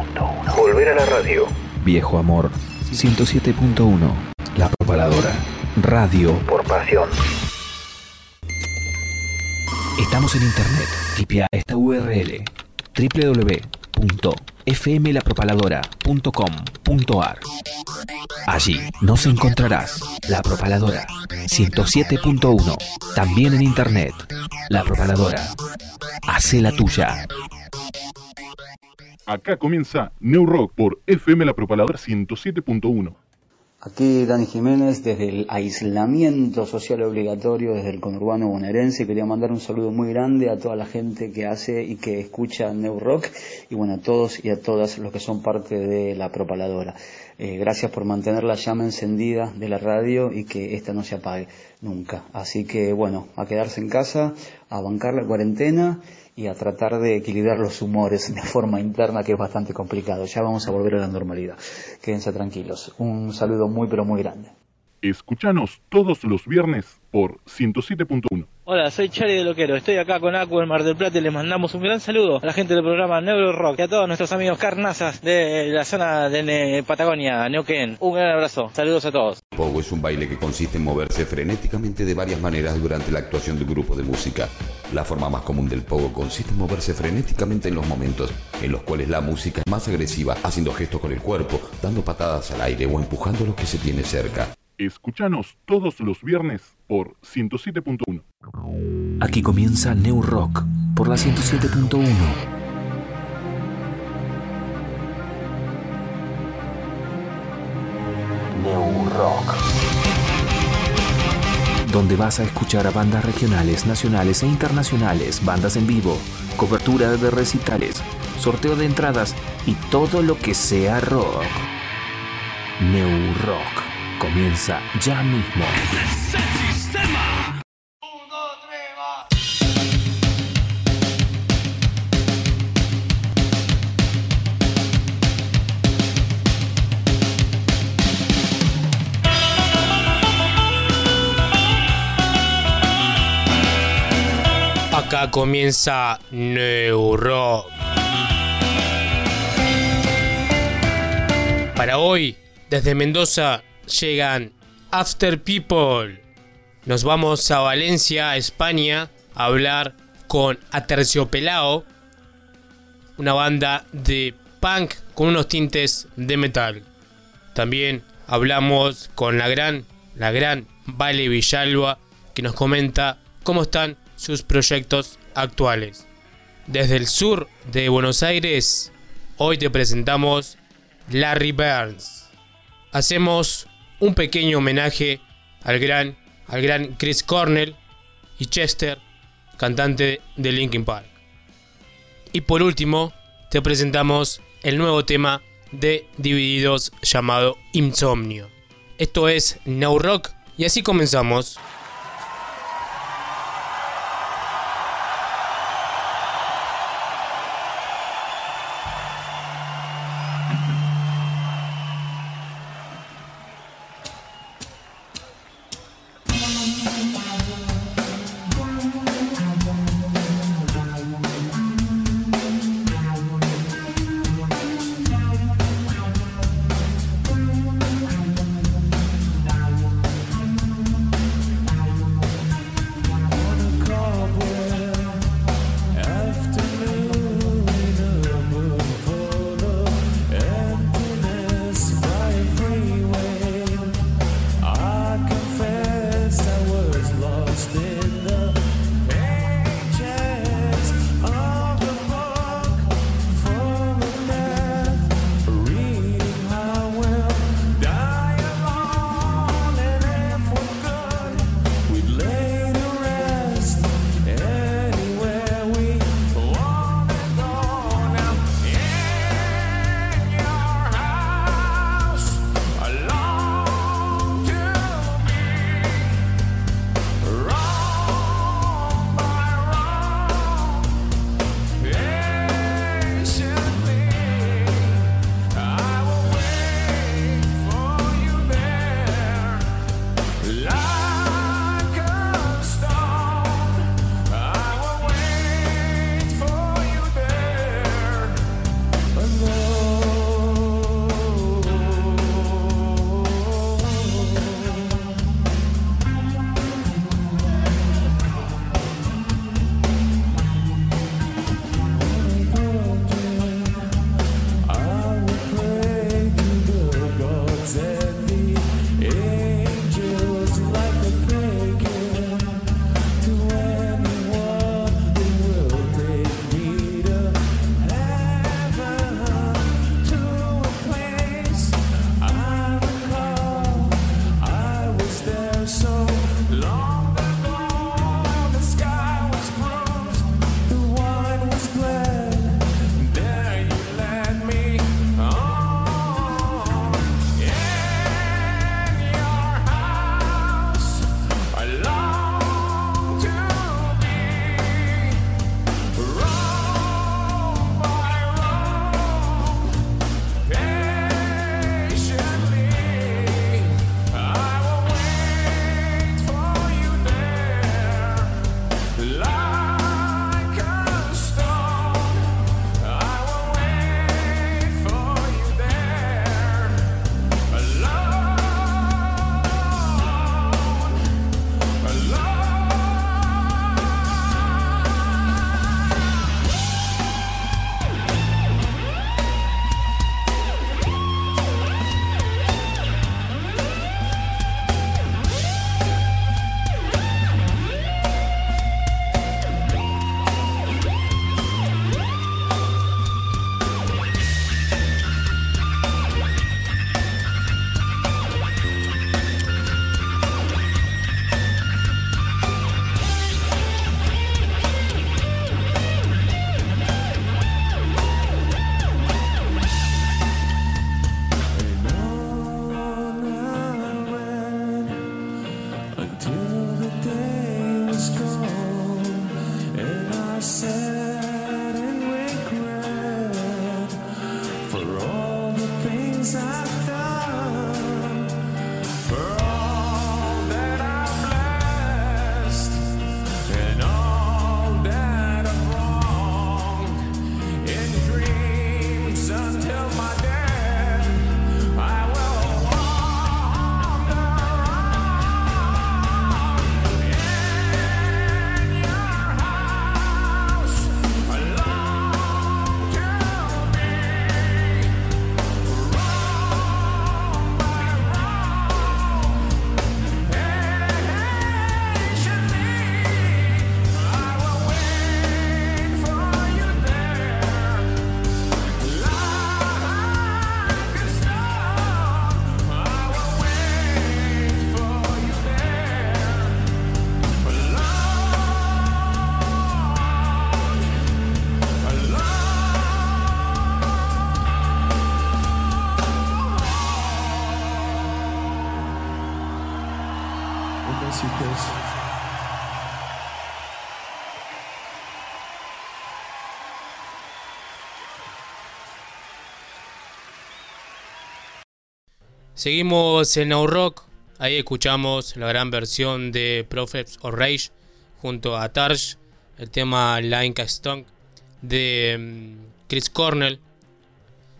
107.1. Volver a la radio. Viejo Amor 107.1. La Propaladora. Radio Por pasión. Estamos en internet. Tipea esta URL www.fmlapropaladora.com.ar. Allí nos encontrarás La Propaladora 107.1. También en internet. La Propaladora. Hace la tuya. Acá comienza New Rock por FM La Propaladora 107.1. Aquí Dani Jiménez desde el aislamiento social obligatorio desde el conurbano bonaerense. Quería mandar un saludo muy grande a toda la gente que hace y que escucha New Rock y bueno, a todos y a todas los que son parte de la propaladora. Eh, gracias por mantener la llama encendida de la radio y que esta no se apague nunca. Así que bueno, a quedarse en casa, a bancar la cuarentena y a tratar de equilibrar los humores de forma interna que es bastante complicado. Ya vamos a volver a la normalidad. Quédense tranquilos. Un saludo muy pero muy grande. Escuchanos todos los viernes por 107.1. Hola, soy Charlie de Loquero. Estoy acá con Acu en Mar del Plata y les mandamos un gran saludo a la gente del programa Neuro Rock y a todos nuestros amigos carnazas de la zona de Ne- Patagonia, Neuquén. Un gran abrazo. Saludos a todos. Pogo es un baile que consiste en moverse frenéticamente de varias maneras durante la actuación de un grupo de música. La forma más común del pogo consiste en moverse frenéticamente en los momentos en los cuales la música es más agresiva, haciendo gestos con el cuerpo, dando patadas al aire o empujando a los que se tiene cerca. Escuchanos todos los viernes por 107.1. Aquí comienza New Rock por la 107.1. New Rock. donde vas a escuchar a bandas regionales, nacionales e internacionales, bandas en vivo, cobertura de recitales, sorteo de entradas y todo lo que sea rock. New Rock comienza ya mismo. Acá comienza New Rock. Para hoy, desde Mendoza, llegan After People. Nos vamos a Valencia, España, a hablar con Aterciopelao, una banda de punk con unos tintes de metal. También hablamos con la gran, la gran Vale Villalba, que nos comenta cómo están sus proyectos actuales. Desde el sur de Buenos Aires, hoy te presentamos Larry Burns. Hacemos un pequeño homenaje al gran, al gran Chris Cornell y Chester, cantante de Linkin Park. Y por último, te presentamos el nuevo tema de Divididos llamado Insomnio. Esto es Now Rock y así comenzamos. Seguimos en Now Rock. Ahí escuchamos la gran versión de Prophets of Rage junto a Tarsh, el tema Line Stone de mm, Chris Cornell.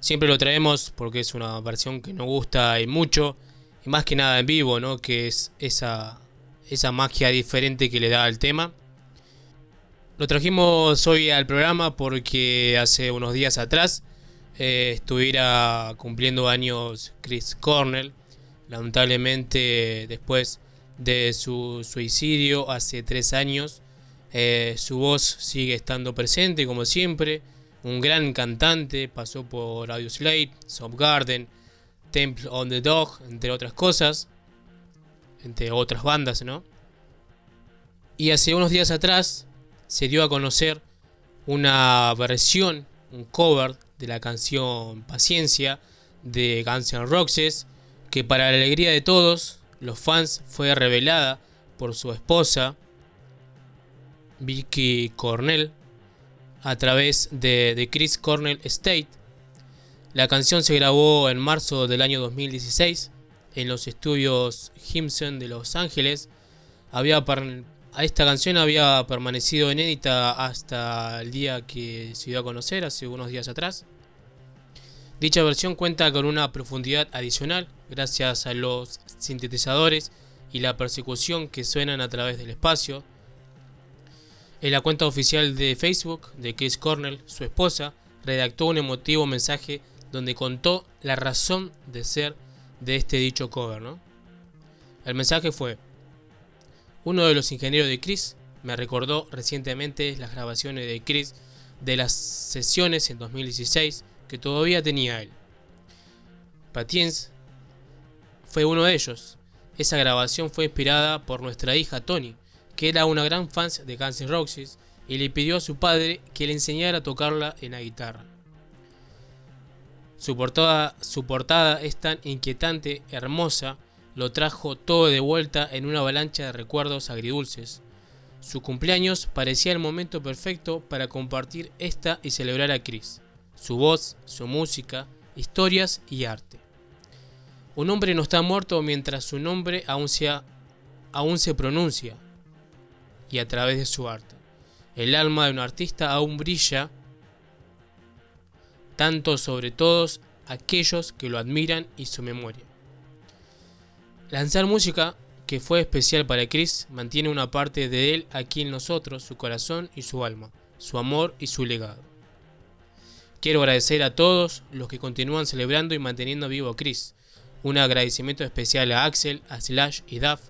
Siempre lo traemos porque es una versión que nos gusta y mucho, y más que nada en vivo, ¿no? Que es esa, esa magia diferente que le da al tema. Lo trajimos hoy al programa porque hace unos días atrás eh, estuviera cumpliendo años Chris Cornell. Lamentablemente, después de su suicidio hace tres años, eh, su voz sigue estando presente como siempre. Un gran cantante, pasó por Audio Slate, Garden, Temple on the Dog, entre otras cosas, entre otras bandas, ¿no? Y hace unos días atrás se dio a conocer una versión, un cover de la canción Paciencia de Guns N' Roses, que para la alegría de todos los fans fue revelada por su esposa Vicky Cornell a través de, Chris Cornell Estate. La canción se grabó en marzo del año 2016 en los estudios Himson de Los Ángeles. Había a esta canción había permanecido inédita hasta el día que se dio a conocer, hace unos días atrás. Dicha versión cuenta con una profundidad adicional gracias a los sintetizadores y la persecución que suenan a través del espacio. En la cuenta oficial de Facebook de Chris Cornell, su esposa, redactó un emotivo mensaje donde contó la razón de ser de este dicho cover. El mensaje fue, uno de los ingenieros de Chris me recordó recientemente las grabaciones de Chris de las sesiones en 2016 que todavía tenía él. Patience fue uno de ellos. Esa grabación fue inspirada por nuestra hija Tony, que era una gran fan de Guns N' Roses y le pidió a su padre que le enseñara a tocarla en la guitarra. Su portada, su portada es tan inquietante, hermosa, lo trajo todo de vuelta en una avalancha de recuerdos agridulces. Su cumpleaños parecía el momento perfecto para compartir esta y celebrar a Chris, su voz, su música, historias y arte. Un hombre no está muerto mientras su nombre aún, aún se pronuncia y a través de su arte. El alma de un artista aún brilla tanto sobre todos aquellos que lo admiran y su memoria. Lanzar música que fue especial para Chris mantiene una parte de él aquí en nosotros, su corazón y su alma, su amor y su legado. Quiero agradecer a todos los que continúan celebrando y manteniendo vivo a Chris. Un agradecimiento especial a Axel, a Slash y Duff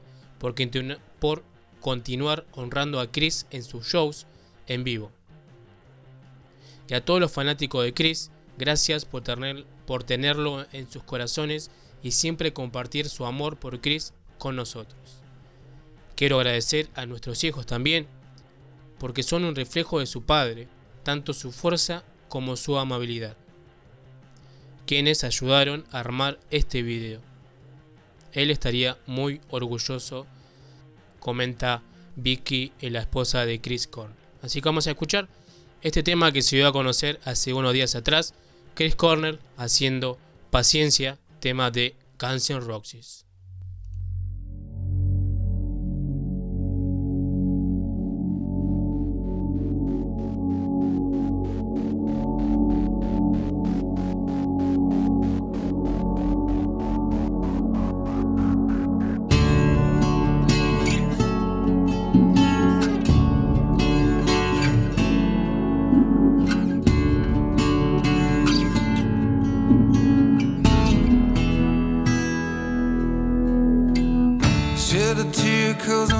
por, continuar honrando a Chris en sus shows en vivo. Y a todos los fanáticos de Chris, gracias por, por tenerlo en sus corazones y siempre compartir su amor por Chris con nosotros. Quiero agradecer a nuestros hijos también, porque son un reflejo de su padre, tanto su fuerza como su amabilidad, quienes ayudaron a armar este video. Él estaría muy orgulloso, comenta Vicky, la esposa de Chris Korn. Así que vamos a escuchar este tema que se dio a conocer hace unos días atrás, Chris Corner haciendo Paciencia tema de Guns N' Roses. Say,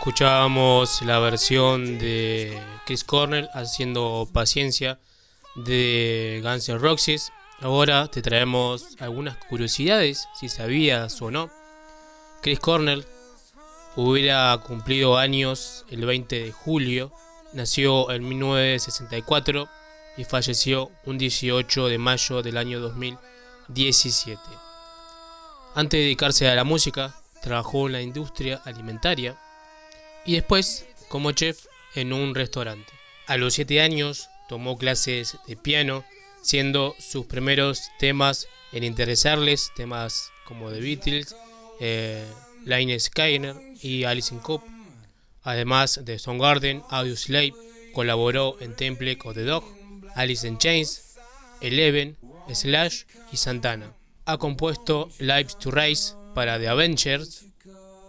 escuchábamos la versión de Chris Cornell haciendo Paciencia de Guns N' Roses. Ahora te traemos algunas curiosidades, si sabías o no. Chris Cornell hubiera cumplido años el 20 de julio, nació en 1964 y falleció un 18 de mayo del año 2017. Antes de dedicarse a la música, trabajó en la industria alimentaria y después como chef en un restaurante. A los 7 años tomó clases de piano, siendo sus primeros temas en interesarles temas como The Beatles, eh, Line y Alice in. Además de Soundgarden, Audioslave colaboró en Temple of the Dog, Alice in Chains, Eleven, Slash y Santana. Ha compuesto Lives to Rise para The Avengers,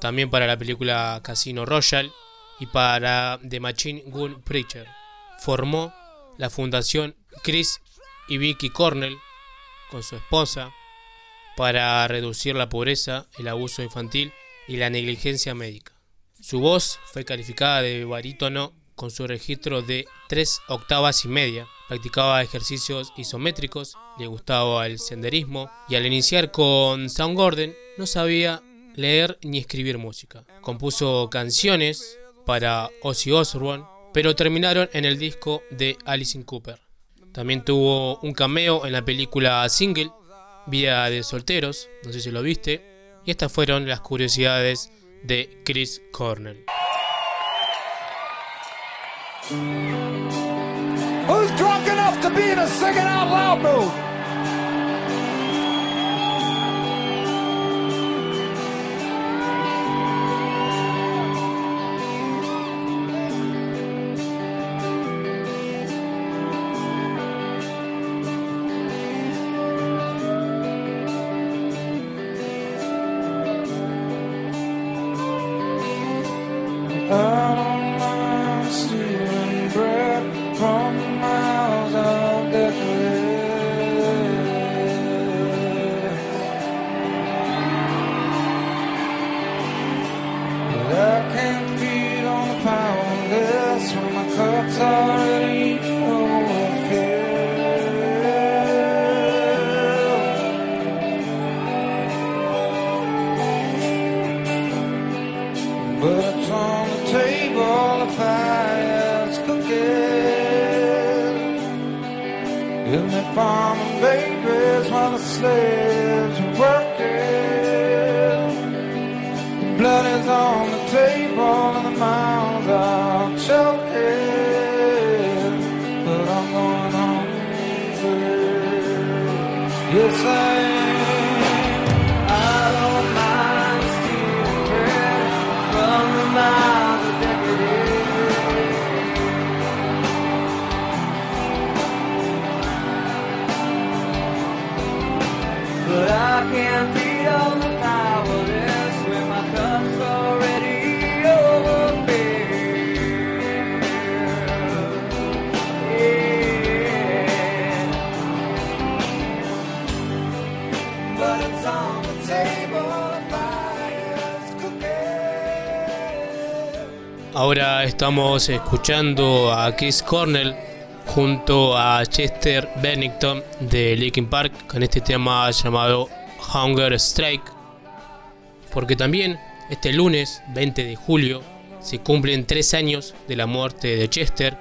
también para la película Casino Royale y para The Machine Gun Preacher. Formó la fundación Chris y Vicky Cornell con su esposa para reducir la pobreza, el abuso infantil y la negligencia médica. Su voz fue calificada de barítono con su registro de tres octavas y media. Practicaba ejercicios isométricos, le gustaba el senderismo y al iniciar con Soundgarden no sabía leer ni escribir música. Compuso canciones para Ozzy Osbourne, pero terminaron en el disco de Alice Cooper. También tuvo un cameo en la película Single, Vida de Solteros, no sé si lo viste, y estas fueron las curiosidades de Chris Cornell. Who's drunk enough to be in a singing out loud? Estamos escuchando a Chris Cornell junto a Chester Bennington de Linkin Park con este tema llamado Hunger Strike. Porque también este lunes 20 de julio se cumplen tres años de la muerte de Chester.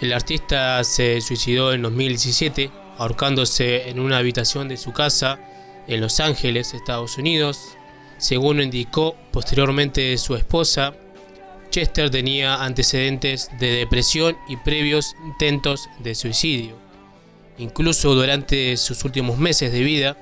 El artista se suicidó en 2017 ahorcándose en una habitación de su casa en Los Ángeles, Estados Unidos. Según indicó posteriormente su esposa, Chester tenía antecedentes de depresión y previos intentos de suicidio. Incluso durante sus últimos meses de vida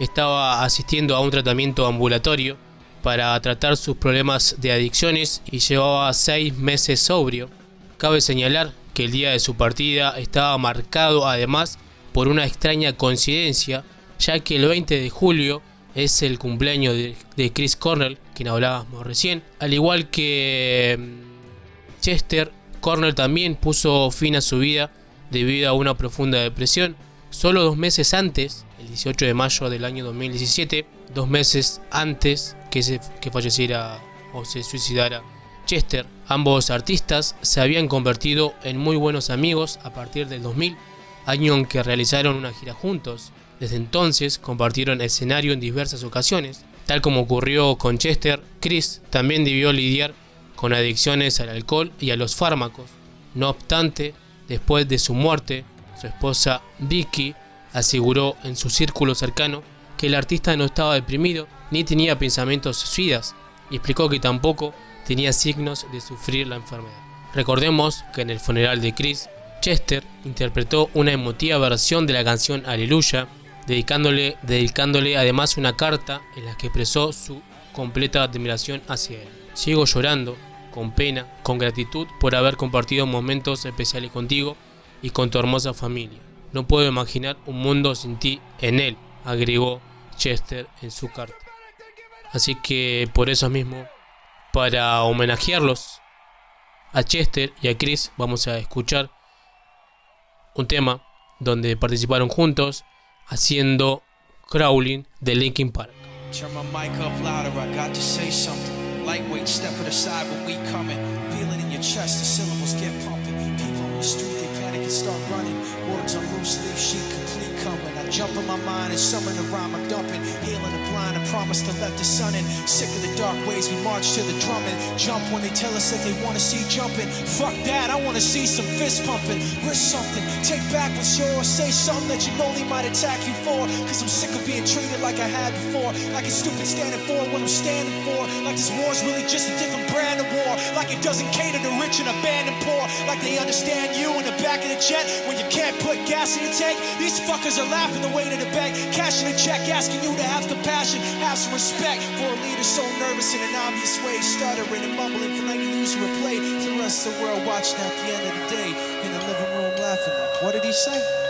estaba asistiendo a un tratamiento ambulatorio para tratar sus problemas de adicciones y llevaba seis meses sobrio. Cabe señalar que el día de su partida estaba marcado además por una extraña coincidencia ya que el 20 de julio es el cumpleaños de, Chris Cornell, quien hablábamos recién. Al igual que mm, Chester, Cornell también puso fin a su vida debido a una profunda depresión. Solo dos meses antes, el 18 de mayo del año 2017, dos meses antes que, se, que falleciera o se suicidara Chester, ambos artistas se habían convertido en muy buenos amigos a partir del 2000, año en que realizaron una gira juntos. Desde entonces compartieron escenario en diversas ocasiones. Tal como ocurrió con Chester, Chris también debió lidiar con adicciones al alcohol y a los fármacos. No obstante, después de su muerte, su esposa Vicky aseguró en su círculo cercano que el artista no estaba deprimido ni tenía pensamientos suicidas y explicó que tampoco tenía signos de sufrir la enfermedad. Recordemos que en el funeral de Chris, Chester interpretó una emotiva versión de la canción Aleluya, dedicándole, dedicándole además una carta en la que expresó su completa admiración hacia él. Sigo llorando, con pena, con gratitud por haber compartido momentos especiales contigo y con tu hermosa familia. No puedo imaginar un mundo sin ti en él, agregó Chester en su carta. Así que por eso mismo, para homenajearlos a Chester y a Chris, vamos a escuchar un tema donde participaron juntos haciendo Crawling de Linkin Park. Turn my mic up louder, I got to say something. Lightweight, step we coming. Feel it in your chest, the syllables get pumping. People on the street, they panic and start running. Words on loose leaf, sheet complete coming. I jump in my mind and summon the rhyme I'm dumping. Healing the promise to let the sun in. Sick of the dark ways, we march to the drumming. Jump when they tell us that they wanna see jumping. Fuck that, I wanna see some fist pumping. Risk something, take back what's yours. Say something that you know they might attack you for. Cause I'm sick of being treated like I had before. Like it's stupid standing for what I'm standing for. Like this war's really just a different brand of war. Like it doesn't cater to rich and abandoned poor. Like they understand you in the back of the jet when you can't put gas in the tank. These fuckers are laughing the way to the bank. Cashing a check, asking you to have compassion. Have some respect for a leader so nervous in an obvious way. Stuttering and mumbling for like losing a play. The rest of the world watching at the end of the day. In the living room laughing like, what did he say?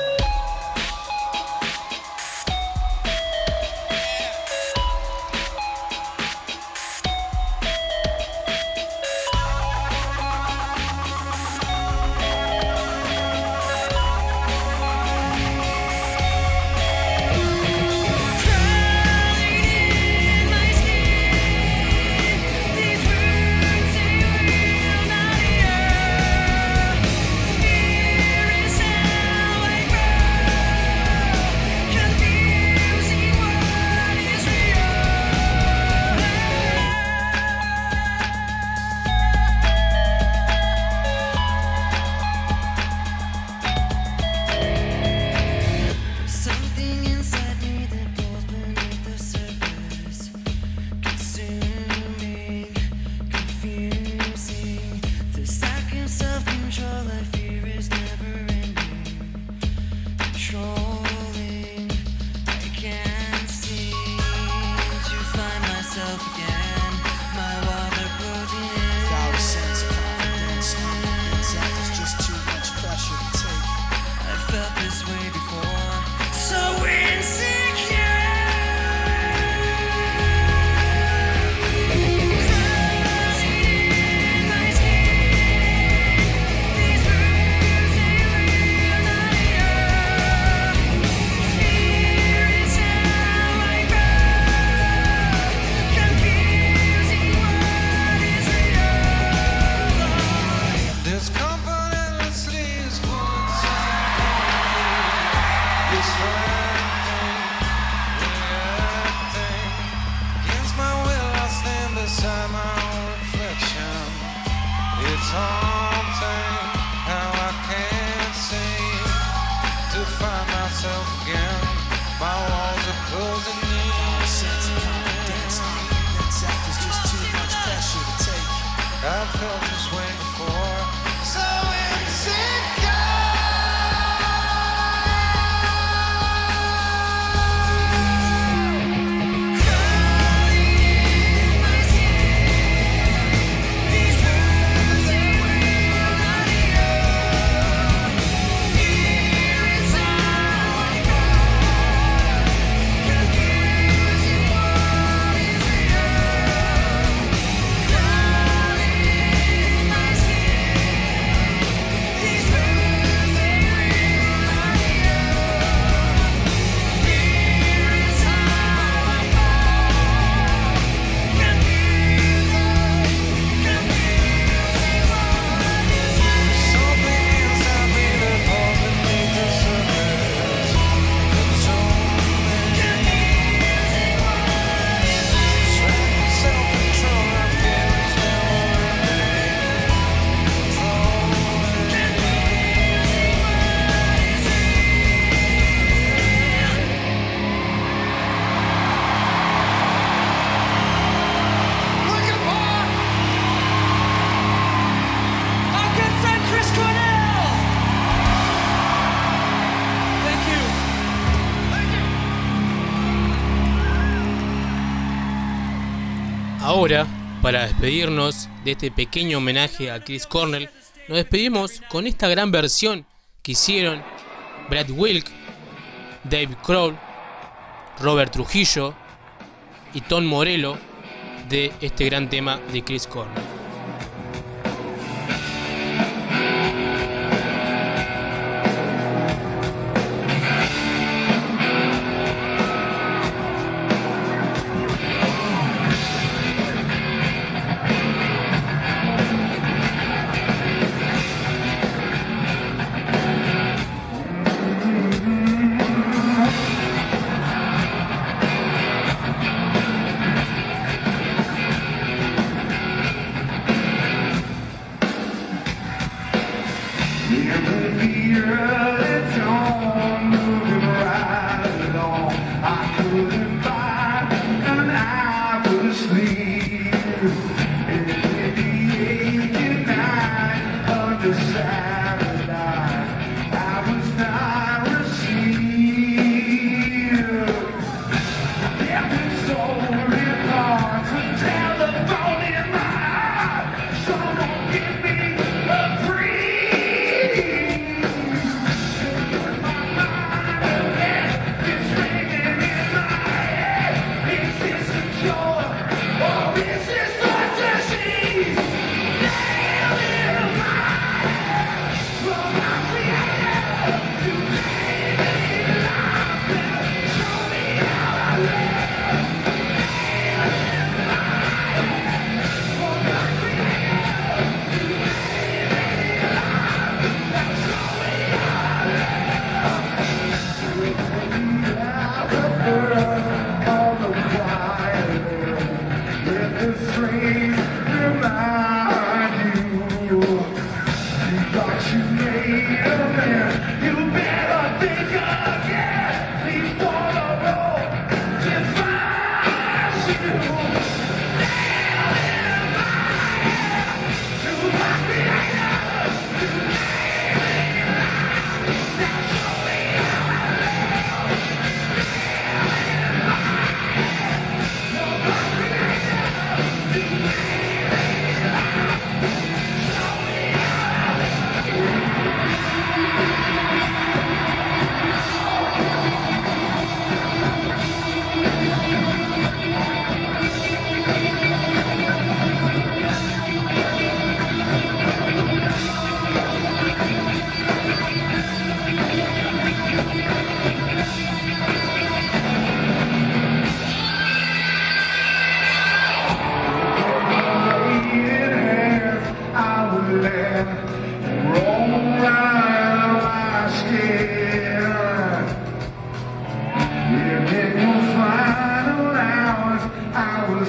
Para despedirnos de este pequeño homenaje a Chris Cornell, nos despedimos con esta gran versión que hicieron Brad Wilk, Dave Kroll, Robert Trujillo y Tom Morello de este gran tema de Chris Cornell.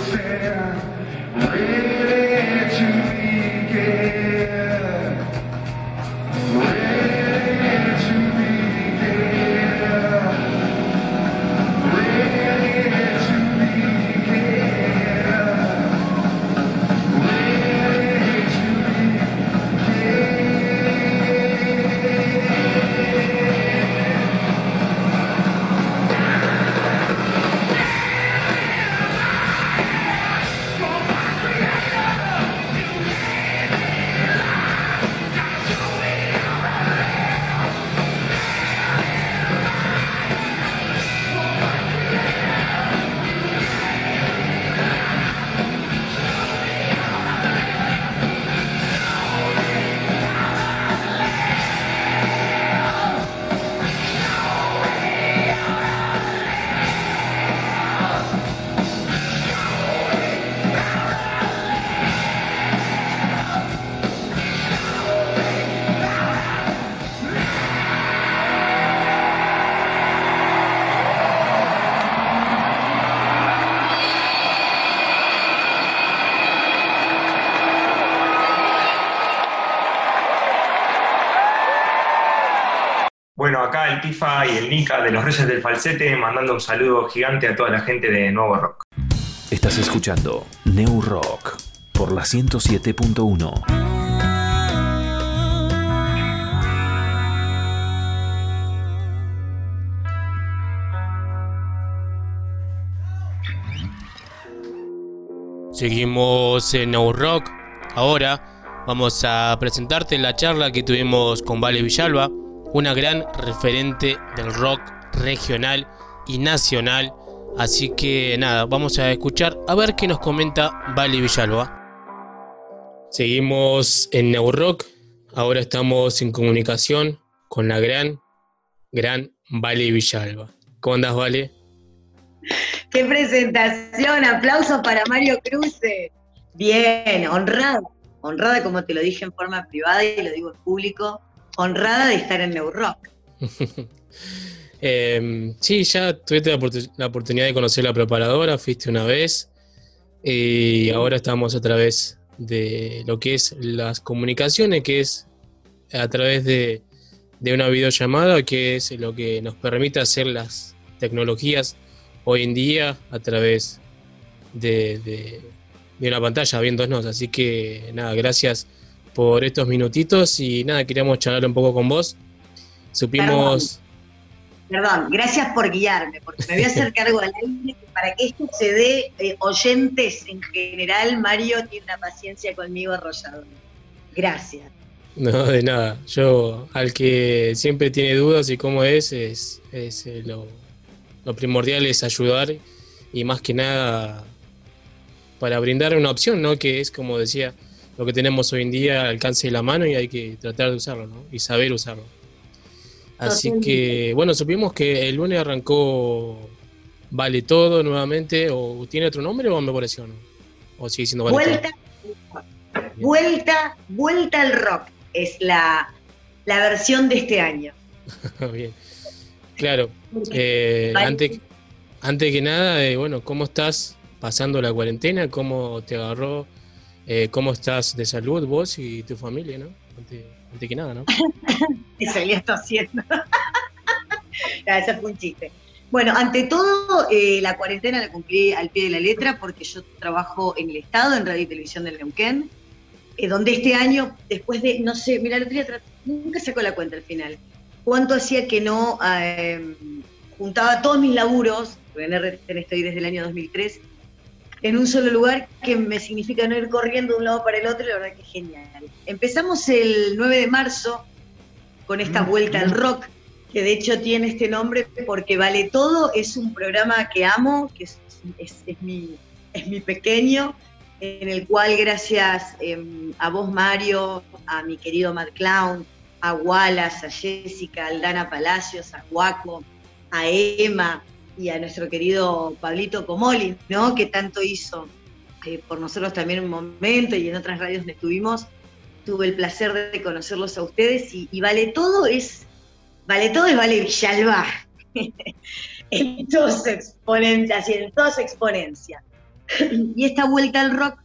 Bueno, y el Nika de los Reyes del Falsete mandando un saludo gigante a toda la gente de Nuevo Rock. Estás escuchando New Rock por la 107.1. Seguimos en No Rock. Ahora vamos a presentarte la charla que tuvimos con Vale Villalba, una gran referente del rock regional y nacional. Así que nada, vamos a escuchar a ver qué nos comenta Vale Villalba. Seguimos en New Rock. Ahora estamos en comunicación con la gran, gran Vale Villalba. ¿Cómo andas, Vale? ¡Qué presentación! Aplausos para Mario Cruce. Bien, honrada, honrada como te lo dije en forma privada y lo digo en público, honrada de estar en New Rock. Em, sí, ya tuviste la, oportunidad de conocer la preparadora, fuiste una vez y ahora estamos otra vez de lo que es las comunicaciones, que es a través de, una videollamada, que es lo que nos permite hacer las tecnologías hoy en día a través de, de, una pantalla viéndonos. Así que nada, gracias por estos minutitos y nada, queríamos charlar un poco con vos. Supimos... Perdón, gracias por guiarme, porque me voy a hacer cargo al aire para que esto se dé eh, oyentes en general, Mario tiene una paciencia conmigo arrolladora. Gracias. No, de nada. Yo, al que siempre tiene dudas y cómo es, es, es eh, lo, lo primordial es ayudar y más que nada para brindar una opción, ¿no? Que es, como decía, lo que tenemos hoy en día al alcance de la mano y hay que tratar de usarlo, ¿no? Y saber usarlo. Así que, bueno, supimos que el lunes arrancó Vale Todo nuevamente, o tiene otro nombre o me pareció, ¿no? O sigue siendo Vale vuelta, Vuelta, vuelta al rock es la, versión de este año. Bien. Claro. Eh, antes, antes que nada, eh, bueno, ¿cómo estás pasando la cuarentena? ¿Cómo te agarró? Eh, ¿Cómo estás de salud vos y tu familia, no? antes que nada, ¿no? Eso ya está haciendo. Ese fue un chiste. Bueno, ante todo, eh, la cuarentena la cumplí al pie de la letra porque yo trabajo en el Estado, en Radio y Televisión del Neuquén, eh, donde este año, después de, no sé, mira, el otro día nunca sacó la cuenta al final, cuánto hacía que no eh, juntaba todos mis laburos, en RTN estoy desde el año 2003, en un solo lugar que me significa no ir corriendo de un lado para el otro, y la verdad que es genial. Empezamos el 9 de marzo con esta mm. vuelta al rock, que de hecho tiene este nombre porque Vale Todo, es un programa que amo, que es, mi, es mi pequeño, en el cual gracias em, a vos Mario, a mi querido Mad Clown, a Wallace, a Jessica, a Aldana Palacios, a Guaco, a Emma, y a nuestro querido Pablito Comoli, ¿no? Que tanto hizo eh, por nosotros también un momento y en otras radios donde estuvimos. Tuve el placer de conocerlos a ustedes y, Vale Todo es, Vale Todo es Vale Villalba. en toda su exponencia, en toda su exponencia. y esta vuelta al rock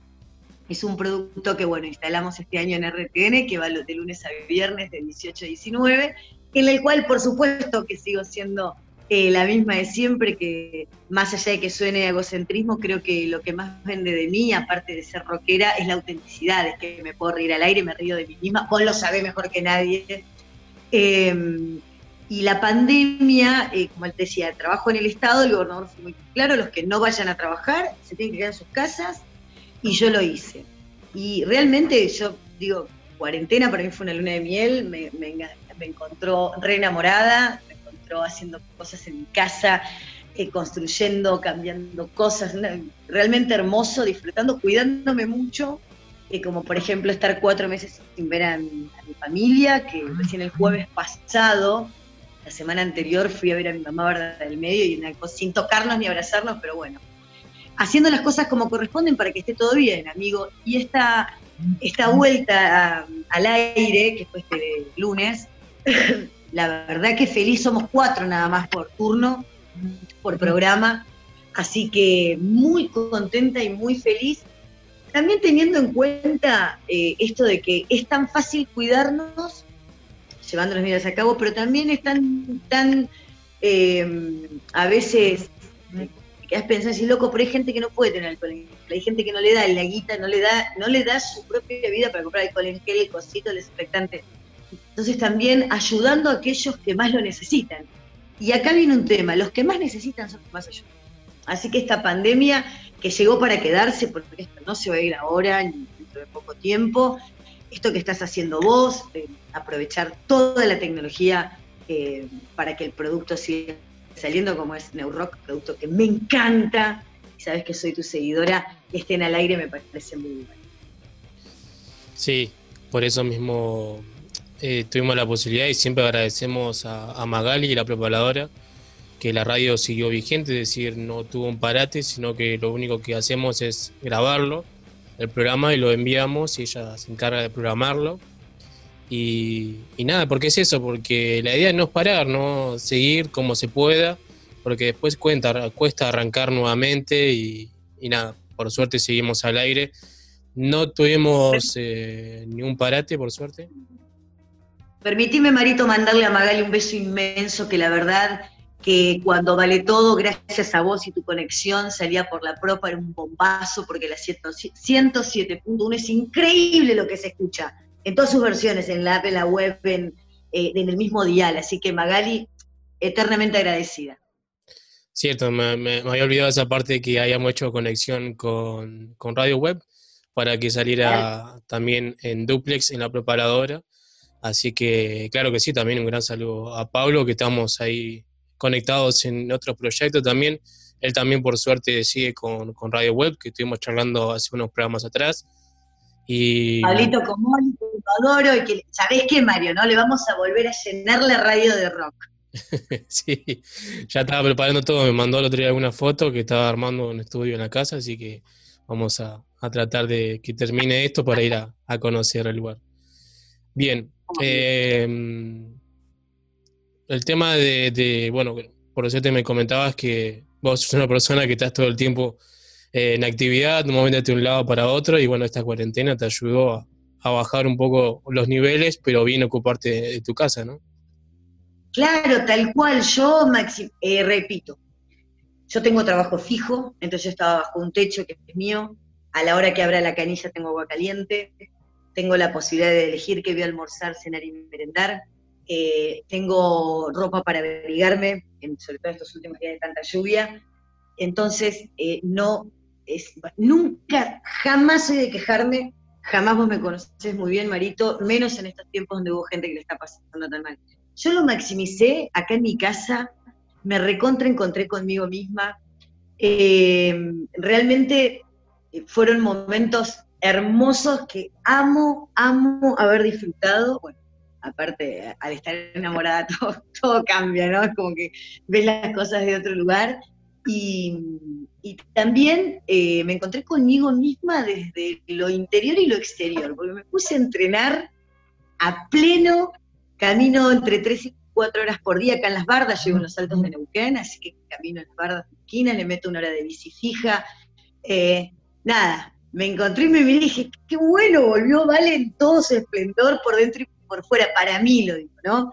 es un producto que, bueno, instalamos este año en RTN, que va de lunes a viernes de 18 a 19, en el cual, por supuesto, que sigo siendo eh, la misma de siempre, que más allá de que suene egocentrismo, creo que lo que más vende de mí, aparte de ser rockera, es la autenticidad, es que me puedo reír al aire, me río de mí misma, vos lo sabés mejor que nadie. Em, y la pandemia, eh, como él decía, trabajo en el Estado, el gobernador fue muy claro, los que no vayan a trabajar se tienen que quedar en sus casas, y yo lo hice. Y realmente yo digo, cuarentena para mí fue una luna de miel, me, me, me encontró re enamorada, haciendo cosas en mi casa, eh, construyendo, cambiando cosas, realmente hermoso, disfrutando, cuidándome mucho, eh, como por ejemplo estar cuatro meses sin ver a mi, familia, que recién el jueves pasado, la semana anterior fui a ver a mi mamá verdad del medio y una cosa, sin tocarnos ni abrazarnos, pero bueno, haciendo las cosas como corresponden para que esté todo bien, amigo. Y esta, esta vuelta al aire, que fue este lunes, La verdad que feliz, somos cuatro nada más por turno, por programa, así que muy contenta y muy feliz. También teniendo en cuenta eh, esto de que es tan fácil cuidarnos, llevando las medidas a cabo, pero también es tan, tan eh, a veces quedas pensando así, loco, pero hay gente que no puede tener alcohol en hay gente que no le da la guita, no le da, no le da su propia vida para comprar alcohol en gel, el cosito, el desinfectante. Entonces también ayudando a aquellos que más lo necesitan. Y acá viene un tema, los que más necesitan son los que más ayudan. Así que esta pandemia que llegó para quedarse, porque esto no se va a ir ahora ni dentro de poco tiempo, esto que estás haciendo vos, aprovechar toda la tecnología eh, para que el producto siga saliendo como es Neurock, producto que me encanta, y sabes que soy tu seguidora, estén al aire me parece muy bueno. Sí, por eso mismo eh, tuvimos la posibilidad y siempre agradecemos a, a, Magali y la preparadora que la radio siguió vigente, es decir, no tuvo un parate, sino que lo único que hacemos es grabarlo, el programa, y lo enviamos y ella se encarga de programarlo. Y, y nada, porque es eso, porque la idea no es parar, no seguir como se pueda, porque después cuenta, cuesta arrancar nuevamente y, y nada, por suerte seguimos al aire. No tuvimos eh, ni un parate, por suerte. Permitime, Marito, mandarle a Magali un beso inmenso, que la verdad que cuando vale todo, gracias a vos y tu conexión, salía por la propa, era un bombazo, porque la 107.1 es increíble lo que se escucha, en todas sus versiones, en la app, en la web, en, eh, en el mismo dial. Así que Magali, eternamente agradecida. Cierto, me, me, me, había olvidado esa parte de que hayamos hecho conexión con, con Radio Web para que saliera también en duplex en la preparadora. Así que, claro que sí, también un gran saludo a Pablo, que estamos ahí conectados en otros proyectos también. Él también, por suerte, sigue con, con Radio Web, que estuvimos charlando hace unos programas atrás. Y... Pablito Comón, lo adoro, y que, ¿sabés qué, Mario? no Le vamos a volver a llenar la radio de rock. sí, ya estaba preparando todo, me mandó el otro día alguna foto que estaba armando un estudio en la casa, así que vamos a, a tratar de que termine esto para ir a, a conocer el lugar. Bien, eh, el tema de, de, bueno, por eso te me comentabas que vos sos una persona que estás todo el tiempo eh, en actividad, moviéndote de un lado para otro, y bueno, esta cuarentena te ayudó a, a bajar un poco los niveles, pero bien ocuparte de, de tu casa, ¿no? Claro, tal cual, yo, Maxi, eh, repito, yo tengo trabajo fijo, entonces yo estaba bajo un techo que es mío, a la hora que abra la canilla tengo agua caliente, tengo la posibilidad de elegir qué voy a almorzar, cenar y merendar, eh, tengo ropa para abrigarme, sobre todo estos últimos días de tanta lluvia, entonces eh, no, es, nunca, jamás soy de quejarme, jamás vos me conoces muy bien, Marito, menos en estos tiempos donde hubo gente que le está pasando tan mal. Yo lo maximicé acá en mi casa, me recontra encontré conmigo misma, eh, realmente fueron momentos hermosos que amo, amo haber disfrutado. Bueno, aparte, al estar enamorada todo, todo cambia, ¿no? Es como que ves las cosas de otro lugar. Y, y también eh, me encontré conmigo misma desde lo interior y lo exterior, porque me puse a entrenar a pleno camino entre 3 y 4 horas por día acá en las bardas, llevo en los altos de Neuquén, así que camino en las bardas de esquina, le meto una hora de bici fija. Eh, nada, me encontré y me dije, qué bueno, volvió Vale en todo su esplendor por dentro y por fuera, para mí lo digo, ¿no?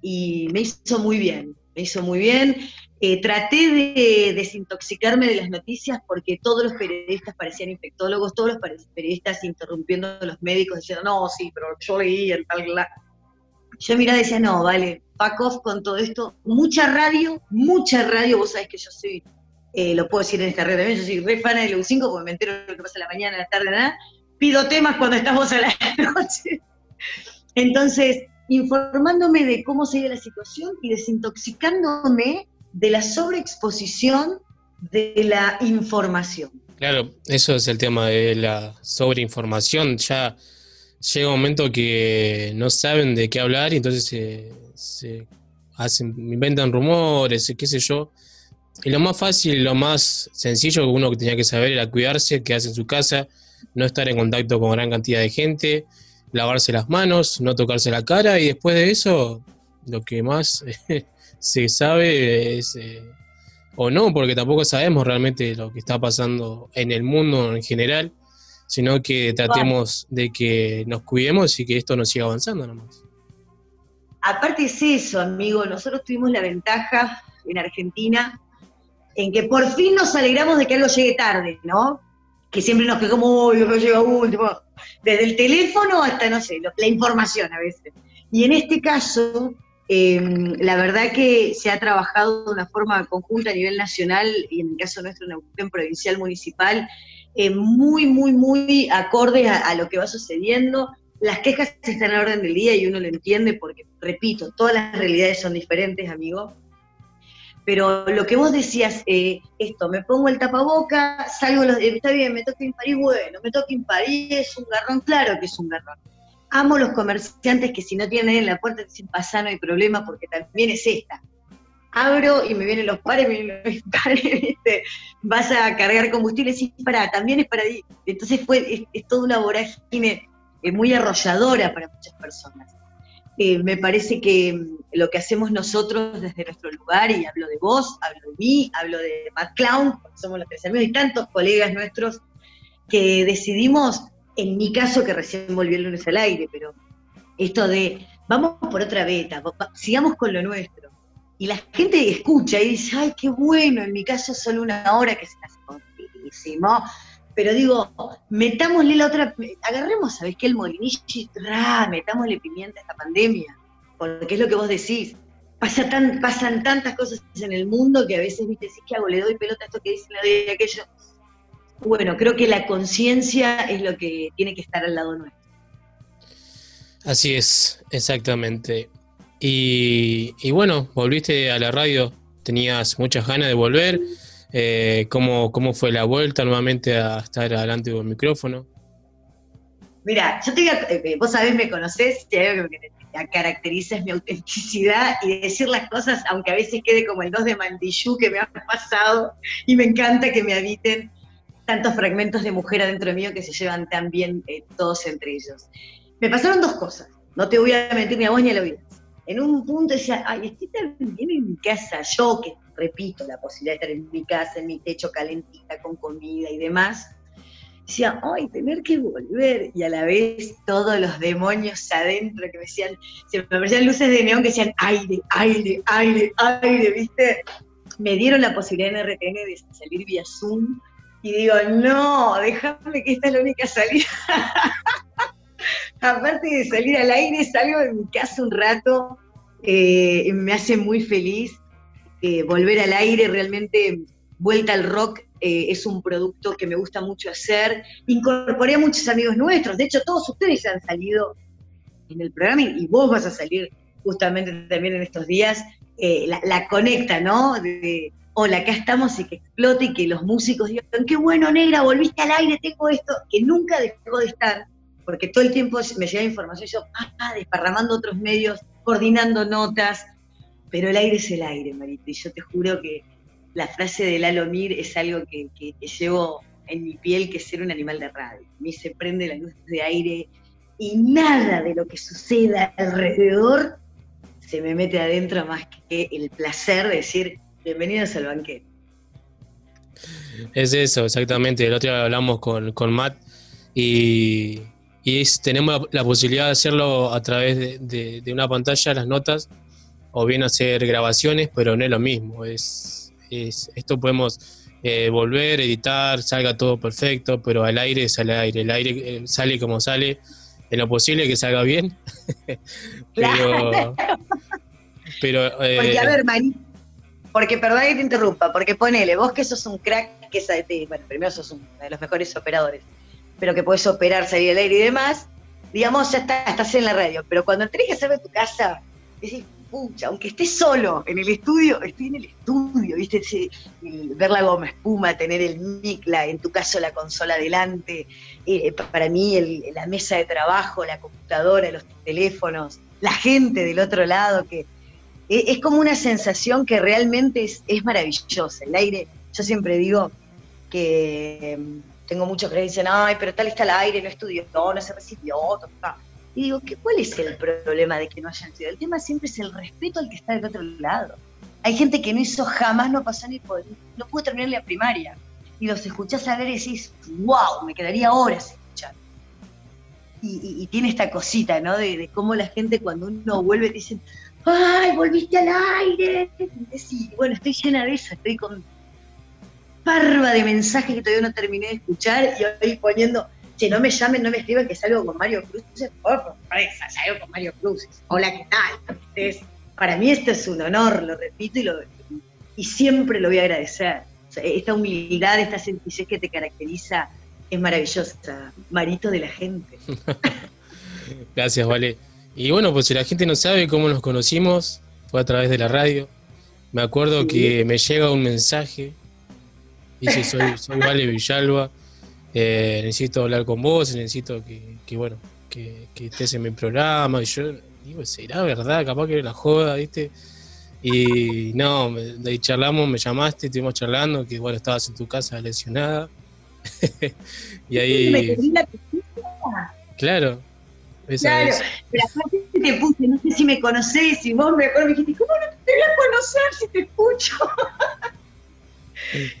Y me hizo muy bien, me hizo muy bien. Eh, traté de desintoxicarme de las noticias porque todos los periodistas parecían infectólogos, todos los periodistas interrumpiendo a los médicos diciendo, no, sí, pero yo leí en tal... Yo miraba y decía, no, vale, off con todo esto. Mucha radio, mucha radio, vos sabés que yo soy eh, lo puedo decir en esta red también, yo soy re fan de U5 porque me entero lo que pasa en la mañana, en la tarde, nada. Pido temas cuando estás vos a la noche. Entonces, informándome de cómo sigue la situación y desintoxicándome de la sobreexposición de la información. Claro, eso es el tema de la sobreinformación. Ya llega un momento que no saben de qué hablar y entonces se, se hacen, inventan rumores, qué sé yo. Y lo más fácil, lo más sencillo que uno tenía que saber era cuidarse, quedarse en su casa, no estar en contacto con gran cantidad de gente, lavarse las manos, no tocarse la cara y después de eso lo que más se sabe es, eh, o no, porque tampoco sabemos realmente lo que está pasando en el mundo en general, sino que tratemos de que nos cuidemos y que esto nos siga avanzando nomás. Aparte es eso, amigo, nosotros tuvimos la ventaja en Argentina en que por fin nos alegramos de que algo llegue tarde, ¿no? Que siempre nos quedamos, uy, lo que llega último, desde el teléfono hasta, no sé, la información a veces. Y en este caso, Eh, la verdad que se ha trabajado de una forma conjunta a nivel nacional y en el caso nuestro, cuestión provincial, municipal, eh, muy, muy, muy acorde a, a, lo que va sucediendo. Las quejas están a orden del día y uno lo entiende porque, repito, todas las realidades son diferentes, amigo. Pero lo que vos decías, eh, esto, me pongo el tapaboca, salgo, los, eh, está bien, me toca imparís, bueno, me toca imparís, es un garrón, claro que es un garrón. Amo los comerciantes que si no tienen en la puerta dicen, pasa, no hay problema, porque también es esta. Abro y me vienen los pares, me vienen los pares, ¿viste? vas a cargar combustible, sí, para, también es para ahí. Entonces fue, es, es toda una vorágine eh, muy arrolladora para muchas personas. Eh, me parece que mm, lo que hacemos nosotros desde nuestro lugar, y hablo de vos, hablo de mí, hablo de Matt porque somos los tres amigos y tantos colegas nuestros, que decidimos, en mi caso que recién volví el lunes al aire, pero esto de vamos por otra beta, sigamos con lo nuestro. Y la gente escucha y dice, ay, qué bueno, en mi caso solo una hora que se hace pero digo, metámosle la otra, agarremos, ¿sabés qué? El molinillo y metámosle pimienta a esta pandemia, porque es lo que vos decís. Pasa tan, pasan tantas cosas en el mundo que a veces, viste, decís, ¿qué hago? Le doy pelota a esto que dice, le doy aquello. Bueno, creo que la conciencia es lo que tiene que estar al lado nuestro. Así es, exactamente. Y, y bueno, volviste a la radio, tenías muchas ganas de volver. Eh, ¿cómo, ¿Cómo fue la vuelta nuevamente a estar adelante del micrófono? Mira, yo te digo, eh, vos sabés, me conocés, y algo que me caracteriza es mi autenticidad y decir las cosas, aunque a veces quede como el 2 de Mandillú que me ha pasado, y me encanta que me habiten tantos fragmentos de mujer adentro mío que se llevan tan bien eh, todos entre ellos. Me pasaron dos cosas, no te voy a mentir ni a vos ni a la vida. En un punto decía, ay, estoy tan bien en mi casa, yo que repito, la posibilidad de estar en mi casa, en mi techo calentita, con comida y demás, decía, ay, tener que volver, y a la vez todos los demonios adentro que me decían, se me aparecían luces de neón que decían, aire, aire, aire, aire, ¿viste? Me dieron la posibilidad en RTN de salir vía Zoom, y digo, no, déjame que esta es la única salida. Aparte de salir al aire, salgo de mi casa un rato, eh, me hace muy feliz eh, volver al aire, realmente Vuelta al Rock eh, es un producto que me gusta mucho hacer. Incorporé a muchos amigos nuestros, de hecho todos ustedes han salido en el programa y, vos vas a salir justamente también en estos días. Eh, la, conecta, ¿no? Hola, acá estamos y que explote y que los músicos digan, qué bueno, negra, volviste al aire, tengo esto, que nunca dejó de estar, porque todo el tiempo me llega información, yo, ah, desparramando otros medios, coordinando notas, pero el aire es el aire, Marita, y yo te juro que la frase del Alomir es algo que, llevo en mi piel, que es ser un animal de radio. A mí se prende la luz de aire y nada de lo que suceda alrededor se me mete adentro más que el placer de decir, bienvenidos al banquete. Es eso, exactamente. El otro día hablamos con, con Matt y, tenemos la, posibilidad de hacerlo a través de, de, una pantalla, las notas, o bien hacer grabaciones, pero no es lo mismo. Es, esto podemos eh, volver, editar, salga todo perfecto, pero al aire sale aire, el aire eh, sale como sale, en lo posible que salga bien. pero, pero eh, porque, a ver, Mari, porque perdón que te interrumpa, porque ponele, vos que sos un crack, que sabes, bueno, primero sos uno de los mejores operadores, pero que podés operar, salir al aire y demás, digamos, ya está, estás en la radio, pero cuando tenés que hacer tu casa, decís, aunque estés solo en el estudio, estoy en el estudio, ¿viste? ver la goma espuma, tener el mic, en tu caso la consola delante, eh, para mí la mesa de trabajo, la computadora, los teléfonos, la gente del otro lado, que e, es, como una sensación que realmente es, maravillosa. El aire, yo siempre digo que em, tengo muchos que dicen, ay, pero tal está el aire, no estudió, no, no se recibió, no, y digo, ¿qué, ¿cuál es el problema de que no hayan sido? El tema siempre es el respeto al que está del otro lado. Hay gente que no hizo jamás, no pasó ni por, no pudo terminar la primaria. Y los escuchás hablar y decís, wow, me quedaría horas escuchando. Y, tiene esta cosita, ¿no? De, cómo la gente cuando uno vuelve dicen, ¡ay, volviste al aire! Y bueno, estoy llena de eso, estoy con parva de mensajes que todavía no terminé de escuchar y hoy poniendo che, no me llamen, no me escriban que salgo con Mario Cruz. Por favor, salgo con Mario Cruz. Hola, ¿qué tal? para mí esto es un honor, lo repito y, lo, y siempre lo voy a agradecer. esta humildad, esta sencillez que te caracteriza es maravillosa. Marito de la gente. Gracias, Vale. Y bueno, pues si la gente no sabe cómo nos conocimos, fue a través de la radio. Me acuerdo que me llega un mensaje, dice, soy, soy Vale Villalba, eh, necesito hablar con vos, necesito que, bueno, que, que, estés en mi programa. Y yo digo, ¿será verdad? Capaz que era la joda, ¿viste? Y no, de ahí charlamos, me llamaste, estuvimos charlando, que bueno, estabas en tu casa lesionada. y ahí... Claro, claro, pero aparte te puse, no sé si me conocés, y vos me acuerdo, me dijiste, ¿cómo no te voy a conocer si te escucho?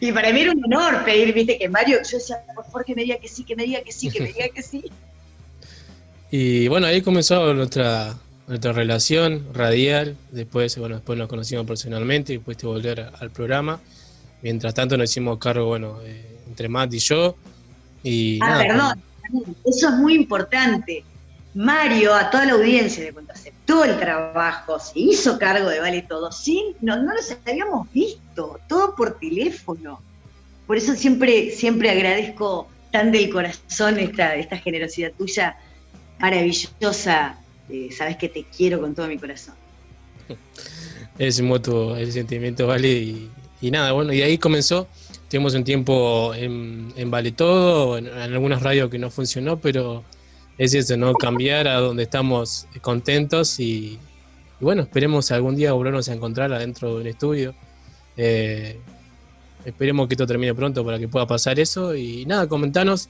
y para mí era un honor pedir, viste, que Mario, yo decía, por favor que me diga que sí, que me diga que sí, que me diga que sí. Y bueno, ahí comenzó nuestra, nuestra relación radial, después, bueno, después nos conocimos personalmente y de volver al programa. Mientras tanto nos hicimos cargo, bueno, entre Matt y yo. Y ah, perdón, eso es muy importante. Mario, a toda la audiencia, de cuando aceptó el trabajo, se hizo cargo de Vale Todo, sin, no, no los habíamos visto, todo por teléfono. Por eso siempre, siempre agradezco tan del corazón esta, generosidad tuya, maravillosa. Sabes que te quiero con todo mi corazón. Es mutuo el sentimiento, Vale, y, nada, bueno, y ahí comenzó. Tuvimos un tiempo en, Vale Todo, en, en algunas radios que no funcionó, pero es eso, ¿no? Cambiar a donde estamos contentos y, bueno, esperemos algún día volvernos a encontrar adentro de un estudio. Eh, esperemos que esto termine pronto para que pueda pasar eso. Y nada, comentanos,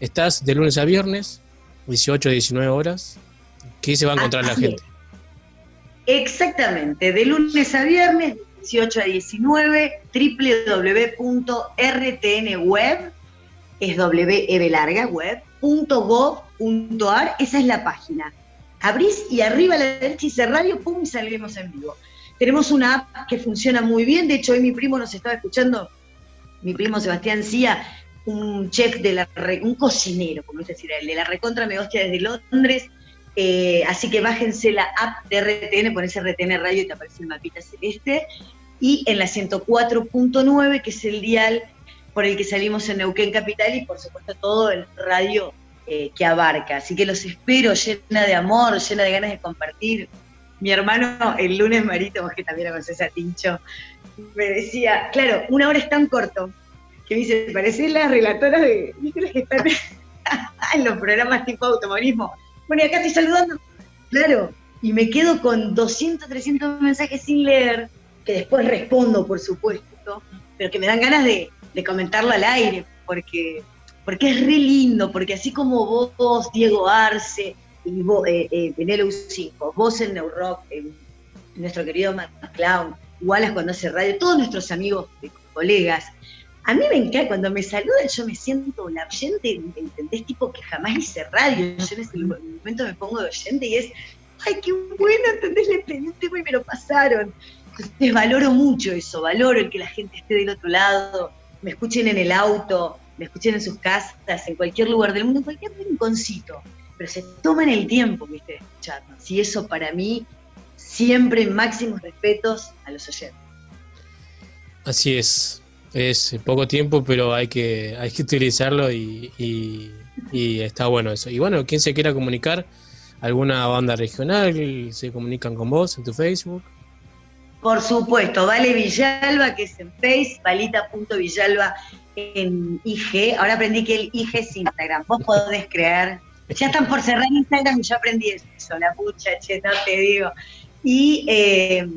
estás de lunes a viernes, 18 a 19 horas. ¿Qué se va a encontrar la gente? Exactamente, de lunes a viernes, 18 a 19, www.rtnweb, es W larga, web, .gov.ar, esa es la página. Abrís y arriba a la derecha dice radio, pum, y salimos en vivo. Tenemos una app que funciona muy bien, de hecho hoy mi primo nos estaba escuchando, mi primo Sebastián Cía, un chef de la, un cocinero, como es decir, de la recontra me hostia desde Londres, eh, así que bájense la app de RTN, pones RTN Radio y te aparece el mapita celeste, y en la 104.9, que es el dial por el que salimos en Neuquén Capital y por supuesto todo el radio eh, que abarca. Así que los espero llena de amor, llena de ganas de compartir. Mi hermano, el lunes Marito, vos que también lo conoces a Tincho, me decía, claro, una hora es tan corto, que me dice, parece la relatora de que están en los programas tipo automovilismo. Bueno, y acá estoy saludando. Claro, y me quedo con 200, 300 mensajes sin leer, que después respondo, por supuesto, pero que me dan ganas de, de comentarlo al aire, porque, porque es re lindo, porque así como vos, Diego Arce, y vos, eh, eh, en el 5 vos en Neurock, nuestro querido Matt Clown, Wallace cuando hace radio, todos nuestros amigos, colegas, a mí me encanta, cuando me saludan yo me siento la oyente, ¿entendés? Tipo que jamás hice radio, yo en ese momento me pongo de oyente y es, ay, qué bueno, ¿entendés? Le pedí un tema y me lo pasaron. Entonces valoro mucho eso, valoro el que la gente esté del otro lado, me escuchen en el auto, me escuchen en sus casas, en cualquier lugar del mundo, en cualquier rinconcito, pero se toman el tiempo, viste, de escucharnos. Y eso para mí, siempre máximos respetos a los oyentes. Así es, es poco tiempo, pero hay que, hay que utilizarlo y, y está bueno eso. Y bueno, quien se quiera comunicar, alguna banda regional, se comunican con vos en tu Facebook. Por supuesto, Vale Villalba, que es en Face, valita.villalba en IG. Ahora aprendí que el IG es Instagram. Vos podés creer. Ya están por cerrar Instagram y yo aprendí eso, la pucha, che, no te digo. Y eh,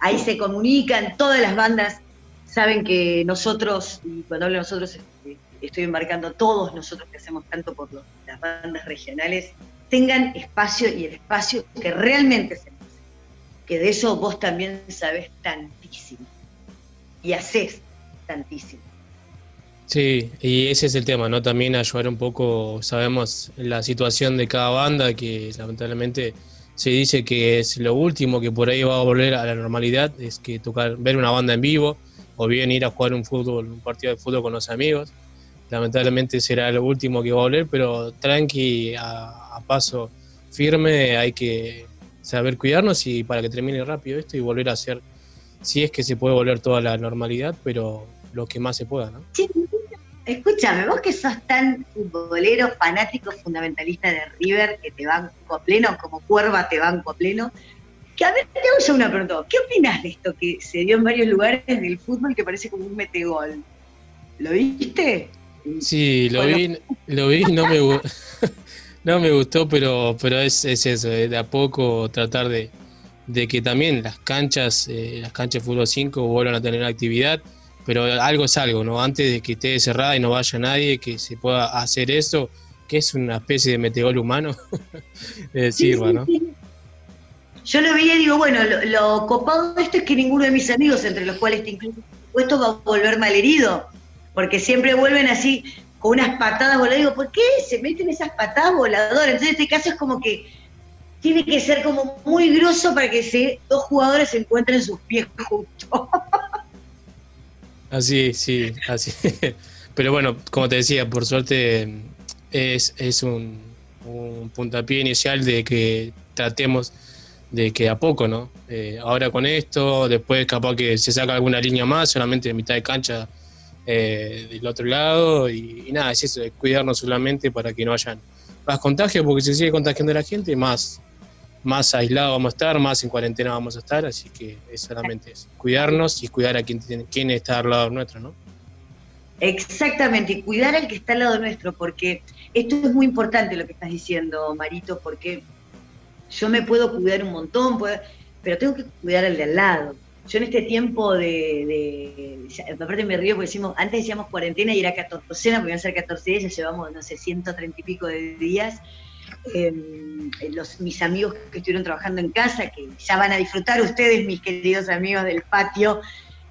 ahí se comunican, todas las bandas saben que nosotros, y cuando hablo de nosotros este, estoy embarcando todos nosotros que hacemos tanto por las bandas regionales, tengan espacio y el espacio que realmente se que de eso vos también sabés tantísimo y haces tantísimo. Sí, y ese es el tema, ¿no? También ayudar un poco, sabemos la situación de cada banda, que lamentablemente se dice que es lo último que por ahí va a volver a la normalidad, es que tocar, ver una banda en vivo, o bien ir a jugar un fútbol, un partido de fútbol con los amigos. Lamentablemente será lo último que va a volver, pero tranqui, a paso firme, hay que saber cuidarnos y para que termine rápido esto y volver a hacer, si es que se puede volver toda la normalidad, pero lo que más se pueda, ¿no? Sí, escúchame, vos que sos tan futbolero, fanático, fundamentalista de River, que te banco a pleno, como cuerva te banco a pleno, que a ver, te hago yo una pregunta. ¿Qué opinas de esto que se dio en varios lugares del fútbol que parece como un metegol? ¿Lo viste? Sí, lo vi, lo vi, no me no me gustó, pero, pero es, es eso, eh, de a poco tratar de, de que también las canchas, eh, las canchas de fútbol 5 vuelvan a tener actividad, pero algo es algo, ¿no? Antes de que esté cerrada y no vaya nadie, que se pueda hacer eso, que es una especie de metegol humano, de sirva, ¿no? Yo lo vi y digo, bueno, lo, copado de esto es que ninguno de mis amigos, entre los cuales te incluyo, puesto va a volver malherido, porque siempre vuelven así, con unas patadas voladoras. Digo, ¿por qué se meten esas patadas voladoras? Entonces, en este caso es como que tiene que ser como muy grosso para que dos jugadores se encuentren sus pies juntos. Así, sí, así. Pero bueno, como te decía, por suerte es, es un, un puntapié inicial de que tratemos de que a poco, ¿no? Eh, ahora con esto, después capaz que se saca alguna línea más, solamente de mitad de cancha eh, del otro lado, y, nada, es eso, es cuidarnos solamente para que no hayan más contagios, porque si sigue contagiando la gente, más, más aislado vamos a estar, más en cuarentena vamos a estar, así que es solamente eso, cuidarnos y cuidar a quien, quien está al lado nuestro, ¿no? Exactamente, y cuidar al que está al lado nuestro, porque esto es muy importante lo que estás diciendo, Marito, porque yo me puedo cuidar un montón, pero tengo que cuidar al de al lado. Yo en este tiempo de, aparte me río porque decimos, antes decíamos cuarentena y era 14, porque iban a ser 14 días, ya llevamos, no sé, 130 y pico de días. Em, los, mis amigos que estuvieron trabajando en casa, que ya van a disfrutar ustedes, mis queridos amigos del patio,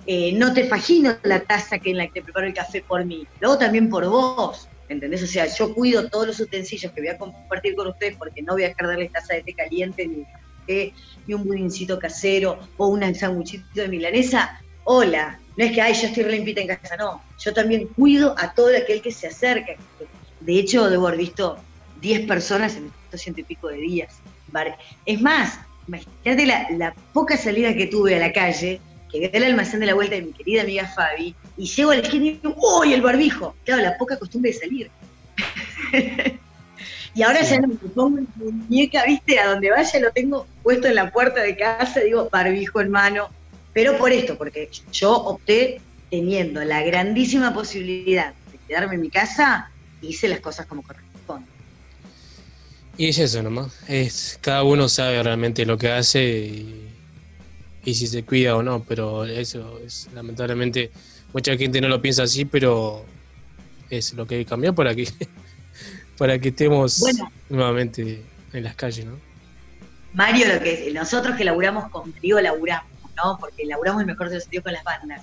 eh, no te fagino la taza que en la que te preparo el café por mí, luego también por vos, ¿entendés? O sea, yo cuido todos los utensilios que voy a compartir con ustedes porque no voy a dejar darles taza de té caliente, ni café, ni un budincito casero, o un sanguchito de milanesa. Hola, no es que, ay, yo estoy limpita en casa, no. Yo también cuido a todo aquel que se acerca. De hecho, debo haber visto 10 personas en estos ciento y pico de días. Es más, imagínate la, la poca salida que tuve a la calle, que el almacén de la vuelta de mi querida amiga Fabi, y llego al esquina y digo, ¡uy, el barbijo! Claro, la poca costumbre de salir. y ahora ya no me pongo en muñeca, ¿viste? A donde vaya lo tengo puesto en la puerta de casa, digo, barbijo en mano. Pero por esto, porque yo opté teniendo la grandísima posibilidad de quedarme en mi casa, hice las cosas como corresponde. Y es eso nomás, es, cada uno sabe realmente lo que hace y y si se cuida o no, pero eso es lamentablemente mucha gente no lo piensa así, pero es lo que cambiar para que para que estemos nuevamente en las calles, ¿no? Mario, lo que nosotros que laburamos con digo laburamos, ¿no? Porque laburamos el mejor de los sentidos con las bandas.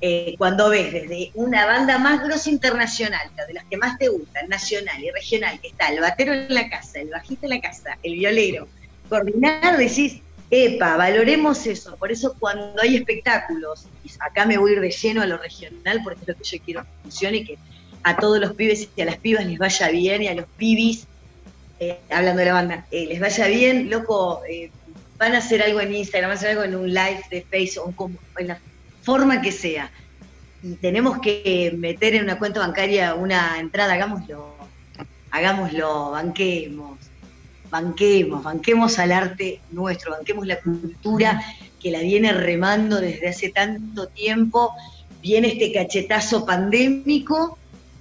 Eh, cuando ves desde una banda más grosa internacional, de las que más te gustan, nacional y regional, que está el batero en la casa, el bajista en la casa, el violero, coordinar, decís, Epa, valoremos eso. Por eso cuando hay espectáculos, y acá me voy a ir de lleno a lo regional porque es lo que yo quiero que funcione y que a todos los pibes y a las pibas les vaya bien y a los pibis, eh, hablando de la banda, eh, les vaya bien, loco, eh, van a hacer algo en Instagram, van a hacer algo en un live de Facebook, en la forma que sea. Y tenemos que meter en una cuenta bancaria una entrada, hagámoslo, hagámoslo, banquemos banquemos, banquemos al arte nuestro, banquemos la cultura que la viene remando desde hace tanto tiempo, viene este cachetazo pandémico,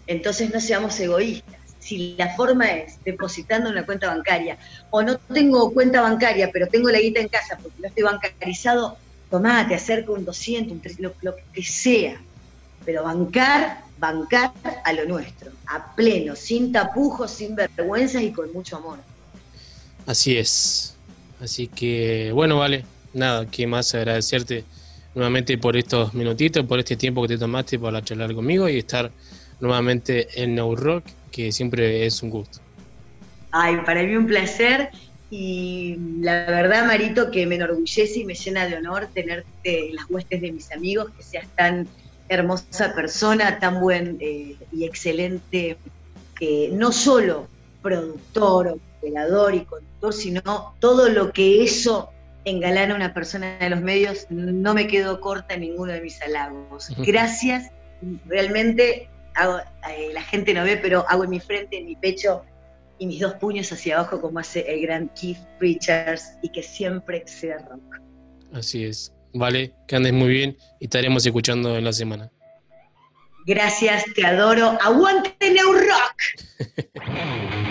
entonces no seamos egoístas. Si la forma es depositando en una cuenta bancaria, o no tengo cuenta bancaria, pero tengo la guita en casa porque no estoy bancarizado, tomá, te acerco un 200, un 300, lo, lo que sea. Pero bancar, bancar a lo nuestro, a pleno, sin tapujos, sin vergüenzas y con mucho amor. Así es. Así que, bueno, vale, nada, que más agradecerte nuevamente por estos minutitos, por este tiempo que te tomaste para charlar conmigo y estar nuevamente en No Rock, que siempre es un gusto. Ay, para mí un placer y la verdad, Marito, que me enorgullece y me llena de honor tenerte en las huestes de mis amigos, que seas tan hermosa persona, tan buen eh, y excelente, eh, no solo productor, operador y conductor, sino todo lo que eso engalana a una persona de los medios, no me quedo corta en ninguno de mis halagos. Gracias, realmente hago, eh, la gente no ve, pero hago en mi frente, en mi pecho y mis dos puños hacia abajo como hace el gran Keith Richards y que siempre sea rock. Así es. Vale, que andes muy bien y estaremos escuchando en la semana. Gracias, te adoro. Aguante New Rock.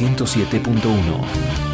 107.1.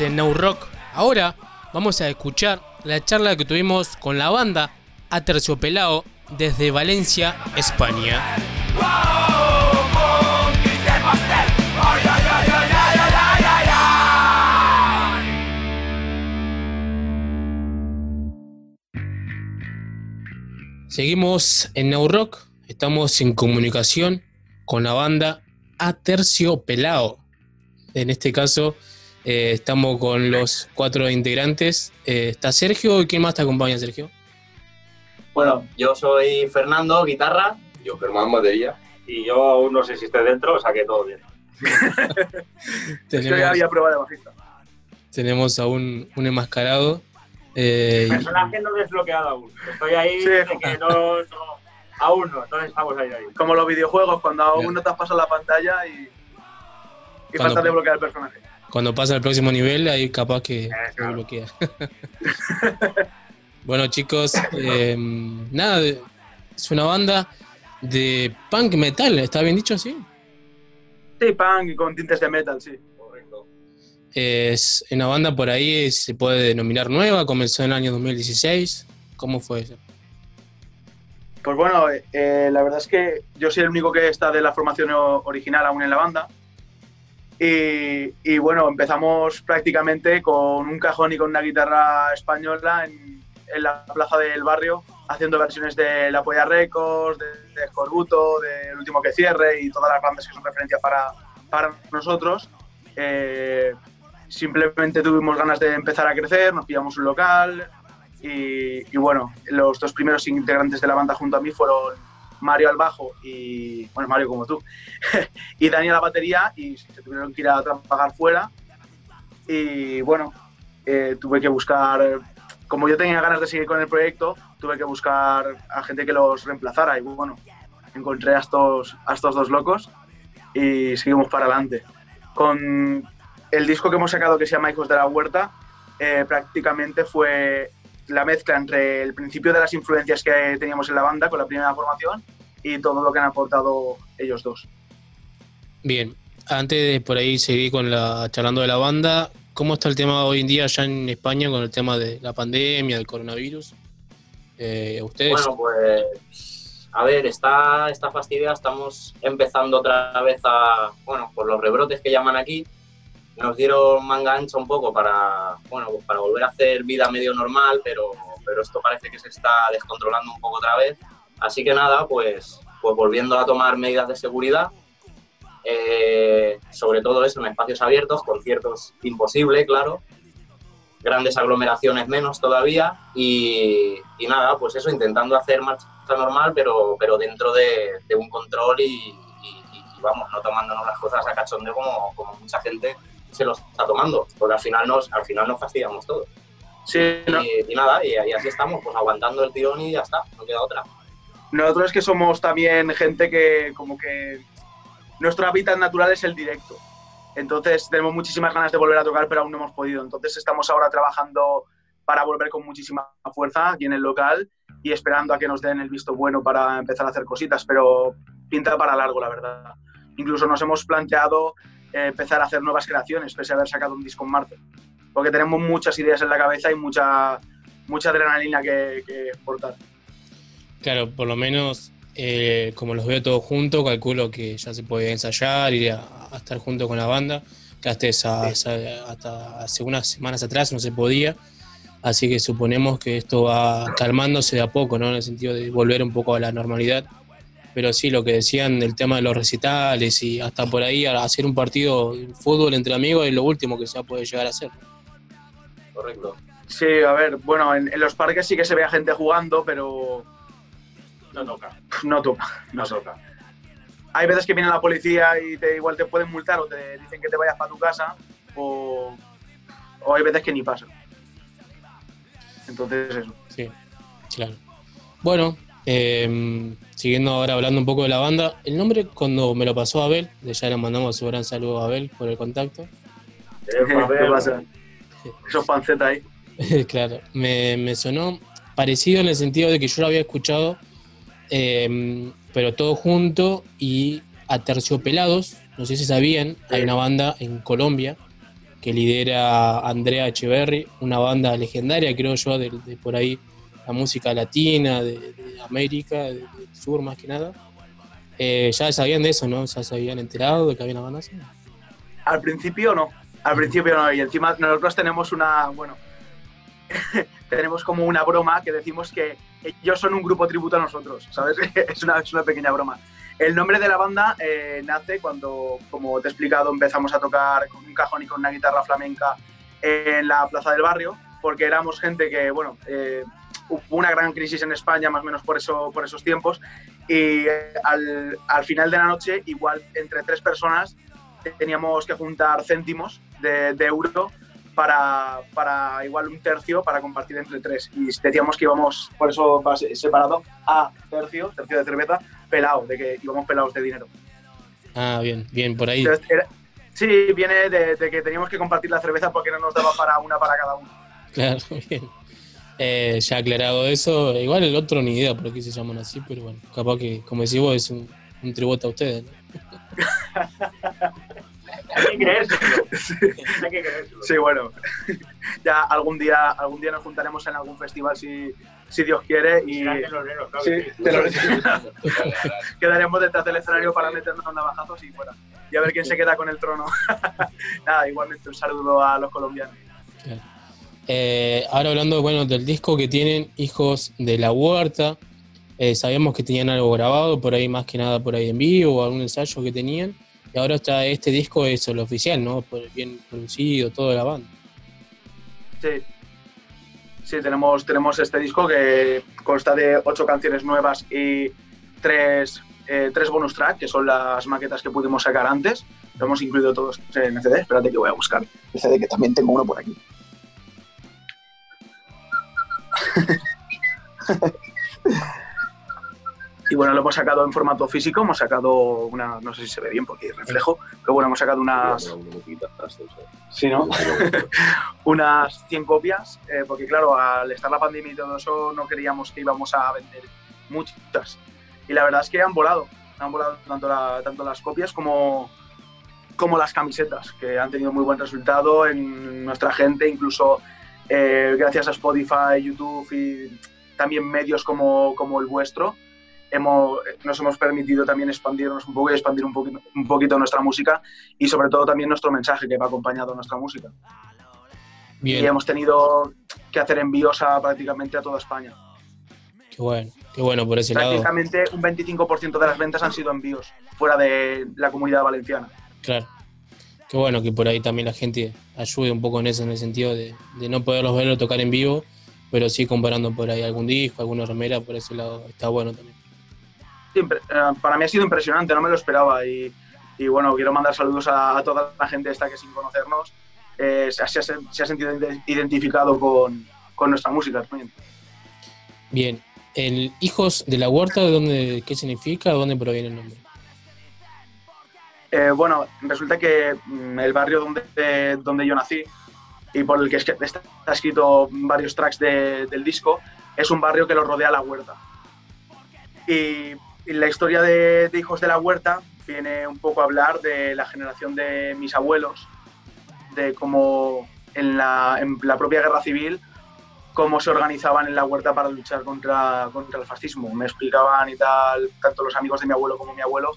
En No Rock. Ahora vamos a escuchar la charla que tuvimos con la banda Aterciopelado desde Valencia, España. Seguimos en No Rock. Estamos en comunicación con la banda Aterciopelado. En este caso, eh, estamos con los cuatro integrantes. Eh, está Sergio y quién más te acompaña, Sergio. Bueno, yo soy Fernando, guitarra. Yo, Germán, batería. Y yo aún no sé si estoy dentro, o sea que todo bien. Es que ya había prueba de bajista. Tenemos a un, un enmascarado. eh, y- Personaje no desbloqueado aún. Estoy ahí Sí. de que no, no- Aún no, entonces estamos ahí, ahí. Como los videojuegos, cuando aún no te has pasado la pantalla y, y falta desbloquear el personaje. Cuando pasa al próximo nivel, ahí capaz que se bloquea. bueno, chicos, eh, nada, es una banda de punk metal, ¿está bien dicho así? Sí, punk con tintes de metal, sí. Es una banda por ahí, se puede denominar nueva, comenzó en el año 2016. ¿Cómo fue eso? Pues bueno, eh, la verdad es que yo soy el único que está de la formación original aún en la banda. Y, y bueno, empezamos prácticamente con un cajón y con una guitarra española en, en la plaza del barrio, haciendo versiones de La Polla Records, de, de Escorbuto, de El Último que Cierre y todas las bandas que son referencia para, para nosotros. Eh, simplemente tuvimos ganas de empezar a crecer, nos pillamos un local, y, y bueno, los dos primeros integrantes de la banda junto a mí fueron Mario al bajo y, bueno, Mario como tú, y Dani a la batería y se tuvieron que ir a trabajar fuera. Y bueno, eh, tuve que buscar, como yo tenía ganas de seguir con el proyecto, tuve que buscar a gente que los reemplazara y bueno, encontré a estos, a estos dos locos y seguimos para adelante. Con el disco que hemos sacado que se llama Hijos de la Huerta, eh, prácticamente fue la mezcla entre el principio de las influencias que teníamos en la banda con la primera formación y todo lo que han aportado ellos dos. Bien, antes de por ahí seguir con la charlando de la banda, ¿cómo está el tema hoy en día allá en España con el tema de la pandemia, del coronavirus? Eh, ¿Ustedes? Bueno, pues a ver, está, está fastidiada, estamos empezando otra vez a, bueno, por los rebrotes que llaman aquí, nos dieron manga ancha un poco para, bueno, pues para volver a hacer vida medio normal, pero, pero esto parece que se está descontrolando un poco otra vez. Así que nada, pues, pues volviendo a tomar medidas de seguridad, eh, sobre todo eso en espacios abiertos, conciertos imposible, claro, grandes aglomeraciones menos todavía y, y nada, pues eso, intentando hacer marcha normal, pero, pero dentro de, de un control y, y- y, vamos, no tomándonos las cosas a cachondeo como, como mucha gente se lo está tomando, porque al final nos, al final nos fastidiamos todos. Sí, y, y nada, y, y así estamos, pues aguantando el tirón y ya está, no queda otra. Nosotros es que somos también gente que como que nuestro hábitat natural es el directo. Entonces tenemos muchísimas ganas de volver a tocar, pero aún no hemos podido. Entonces estamos ahora trabajando para volver con muchísima fuerza aquí en el local y esperando a que nos den el visto bueno para empezar a hacer cositas, pero pinta para largo, la verdad. Incluso nos hemos planteado empezar a hacer nuevas creaciones, pese a haber sacado un disco en marzo, porque tenemos muchas ideas en la cabeza y mucha, mucha adrenalina que, que exportar. Claro, por lo menos eh, como los veo todos juntos, calculo que ya se puede ensayar, ir a, a estar junto con la banda, que hasta, esa- esa- hasta hace unas semanas atrás no se podía. Así que suponemos que esto va calmándose de a poco, ¿no? En el sentido de volver un poco a la normalidad. Pero sí, lo que decían del tema de los recitales y hasta por ahí hacer un partido de fútbol entre amigos es lo último que se poder llegar a hacer. correcto. Sí, a ver, bueno, en, en los parques sí que se ve a gente jugando, pero No toca. no toca. No toca. Hay veces que viene la policía y te, igual te pueden multar o te dicen que te vayas para tu casa, o, o hay veces que ni pasa. Entonces, eso. Sí, claro. Bueno, eh, siguiendo ahora hablando un poco de la banda, el nombre cuando me lo pasó Abel, de ya le mandamos un gran saludo a Abel por el contacto. ¿Qué pasa? Esos pancetas ahí. claro, me, me sonó parecido en el sentido de que yo lo había escuchado, eh, pero todo junto y a Terciopelados, no sé si sabían, hay una banda en Colombia que lidera Andrea Echeverry, una banda legendaria, creo yo, de, de por ahí la música latina, de, de América, de- sur más que nada. Eh, ya sabían de eso, ¿no? Ya se habían enterado de que había una banda así. Al principio no, al principio no. Y encima nosotros tenemos una, bueno, tenemos como una broma que decimos que ellos son un grupo tributo a nosotros, ¿sabes? es, una, es una pequeña broma. El nombre de la banda eh, nace cuando, como te he explicado, empezamos a tocar con un cajón y con una guitarra flamenca en la plaza del barrio, porque éramos gente que, bueno, eh, hubo una gran crisis en España, más o menos por, eso, por esos tiempos, y eh, al, al final de la noche, igual entre tres personas, teníamos que juntar céntimos de, de euro para, para igual un tercio para compartir entre tres. Y decíamos que íbamos, por eso separado, a tercio, tercio de cerveza, pelado, de que íbamos pelados de dinero. Ah, bien, bien, por ahí. Entonces, era- sí, viene de, de que teníamos que compartir la cerveza porque no nos daba para una para cada uno. Claro, bien. Eh, ya aclarado eso, igual el otro ni idea por qué se llaman así, pero bueno, capaz que, como decís vos, es un, un tributo a ustedes. ¿no? Hay que creérselo. Hay que creérselo. Sí, bueno, ya algún día, algún día nos juntaremos en algún festival si, si Dios quiere y teloneros, claro Sí, que sí. teloneros. quedaremos detrás del escenario para meternos a navajazos y fuera. Y a ver quién se queda con el trono. Nada, igualmente un saludo a los colombianos. Eh, ahora hablando bueno, del disco que tienen Hijos de la Huerta, eh, sabíamos que tenían algo grabado, por ahí más que nada por ahí en vivo, algún ensayo que tenían, y ahora está este disco es el oficial, ¿no? Bien producido, toda la banda. Sí. Sí, tenemos, tenemos este disco que consta de ocho canciones nuevas y tres, eh, tres bonus track, que son las maquetas que pudimos sacar antes. Lo hemos incluido todos en el CD. Espérate que voy a buscar el CD, que también tengo uno por aquí. y bueno, lo hemos sacado en formato físico. Hemos sacado una, no sé si se ve bien porque hay reflejo, pero bueno, hemos sacado unas, Sí, ¿no? unas 100 copias, eh, porque claro, al estar la pandemia y todo eso, no creíamos que íbamos a vender muchas. Y la verdad es que han volado, han volado tanto, la- tanto las copias como, como las camisetas, que han tenido muy buen resultado en nuestra gente, incluso eh, gracias a Spotify, YouTube y también medios como, como el vuestro. Hemos, nos hemos permitido también expandirnos un poco y expandir un poquito, un poquito nuestra música y sobre todo también nuestro mensaje que va acompañado a nuestra música. Bien. Y hemos tenido que hacer envíos a prácticamente a toda España. Qué bueno, qué bueno por ese lado. Prácticamente un 25% de las ventas han sido envíos fuera de la comunidad valenciana. Claro. Qué bueno que por ahí también la gente ayude un poco en eso, en el sentido de, de no poderlos verlo tocar en vivo, pero sí comparando por ahí algún disco, alguna remera, por ese lado está bueno también. Eh, para mí ha sido impresionante, no me lo esperaba y, y bueno, quiero mandar saludos a, a toda la gente esta que sin conocernos eh, se, ha- se ha, sen- se ha sentido ide- identificado con, con nuestra música también. Bien, el Hijos de la Huerta, ¿de dónde, ¿qué significa? ¿De dónde proviene el nombre? Eh, bueno, resulta que mm, el barrio donde, donde yo nací y por el que es que está escrito varios tracks de- del disco es un barrio que lo rodea la huerta. Y, y la historia de, de Hijos de la Huerta viene un poco a hablar de la generación de mis abuelos, de cómo en la, en la propia guerra civil, cómo se organizaban en la huerta para luchar contra, contra el fascismo. Me explicaban y tal, tanto los amigos de mi abuelo como mi abuelo,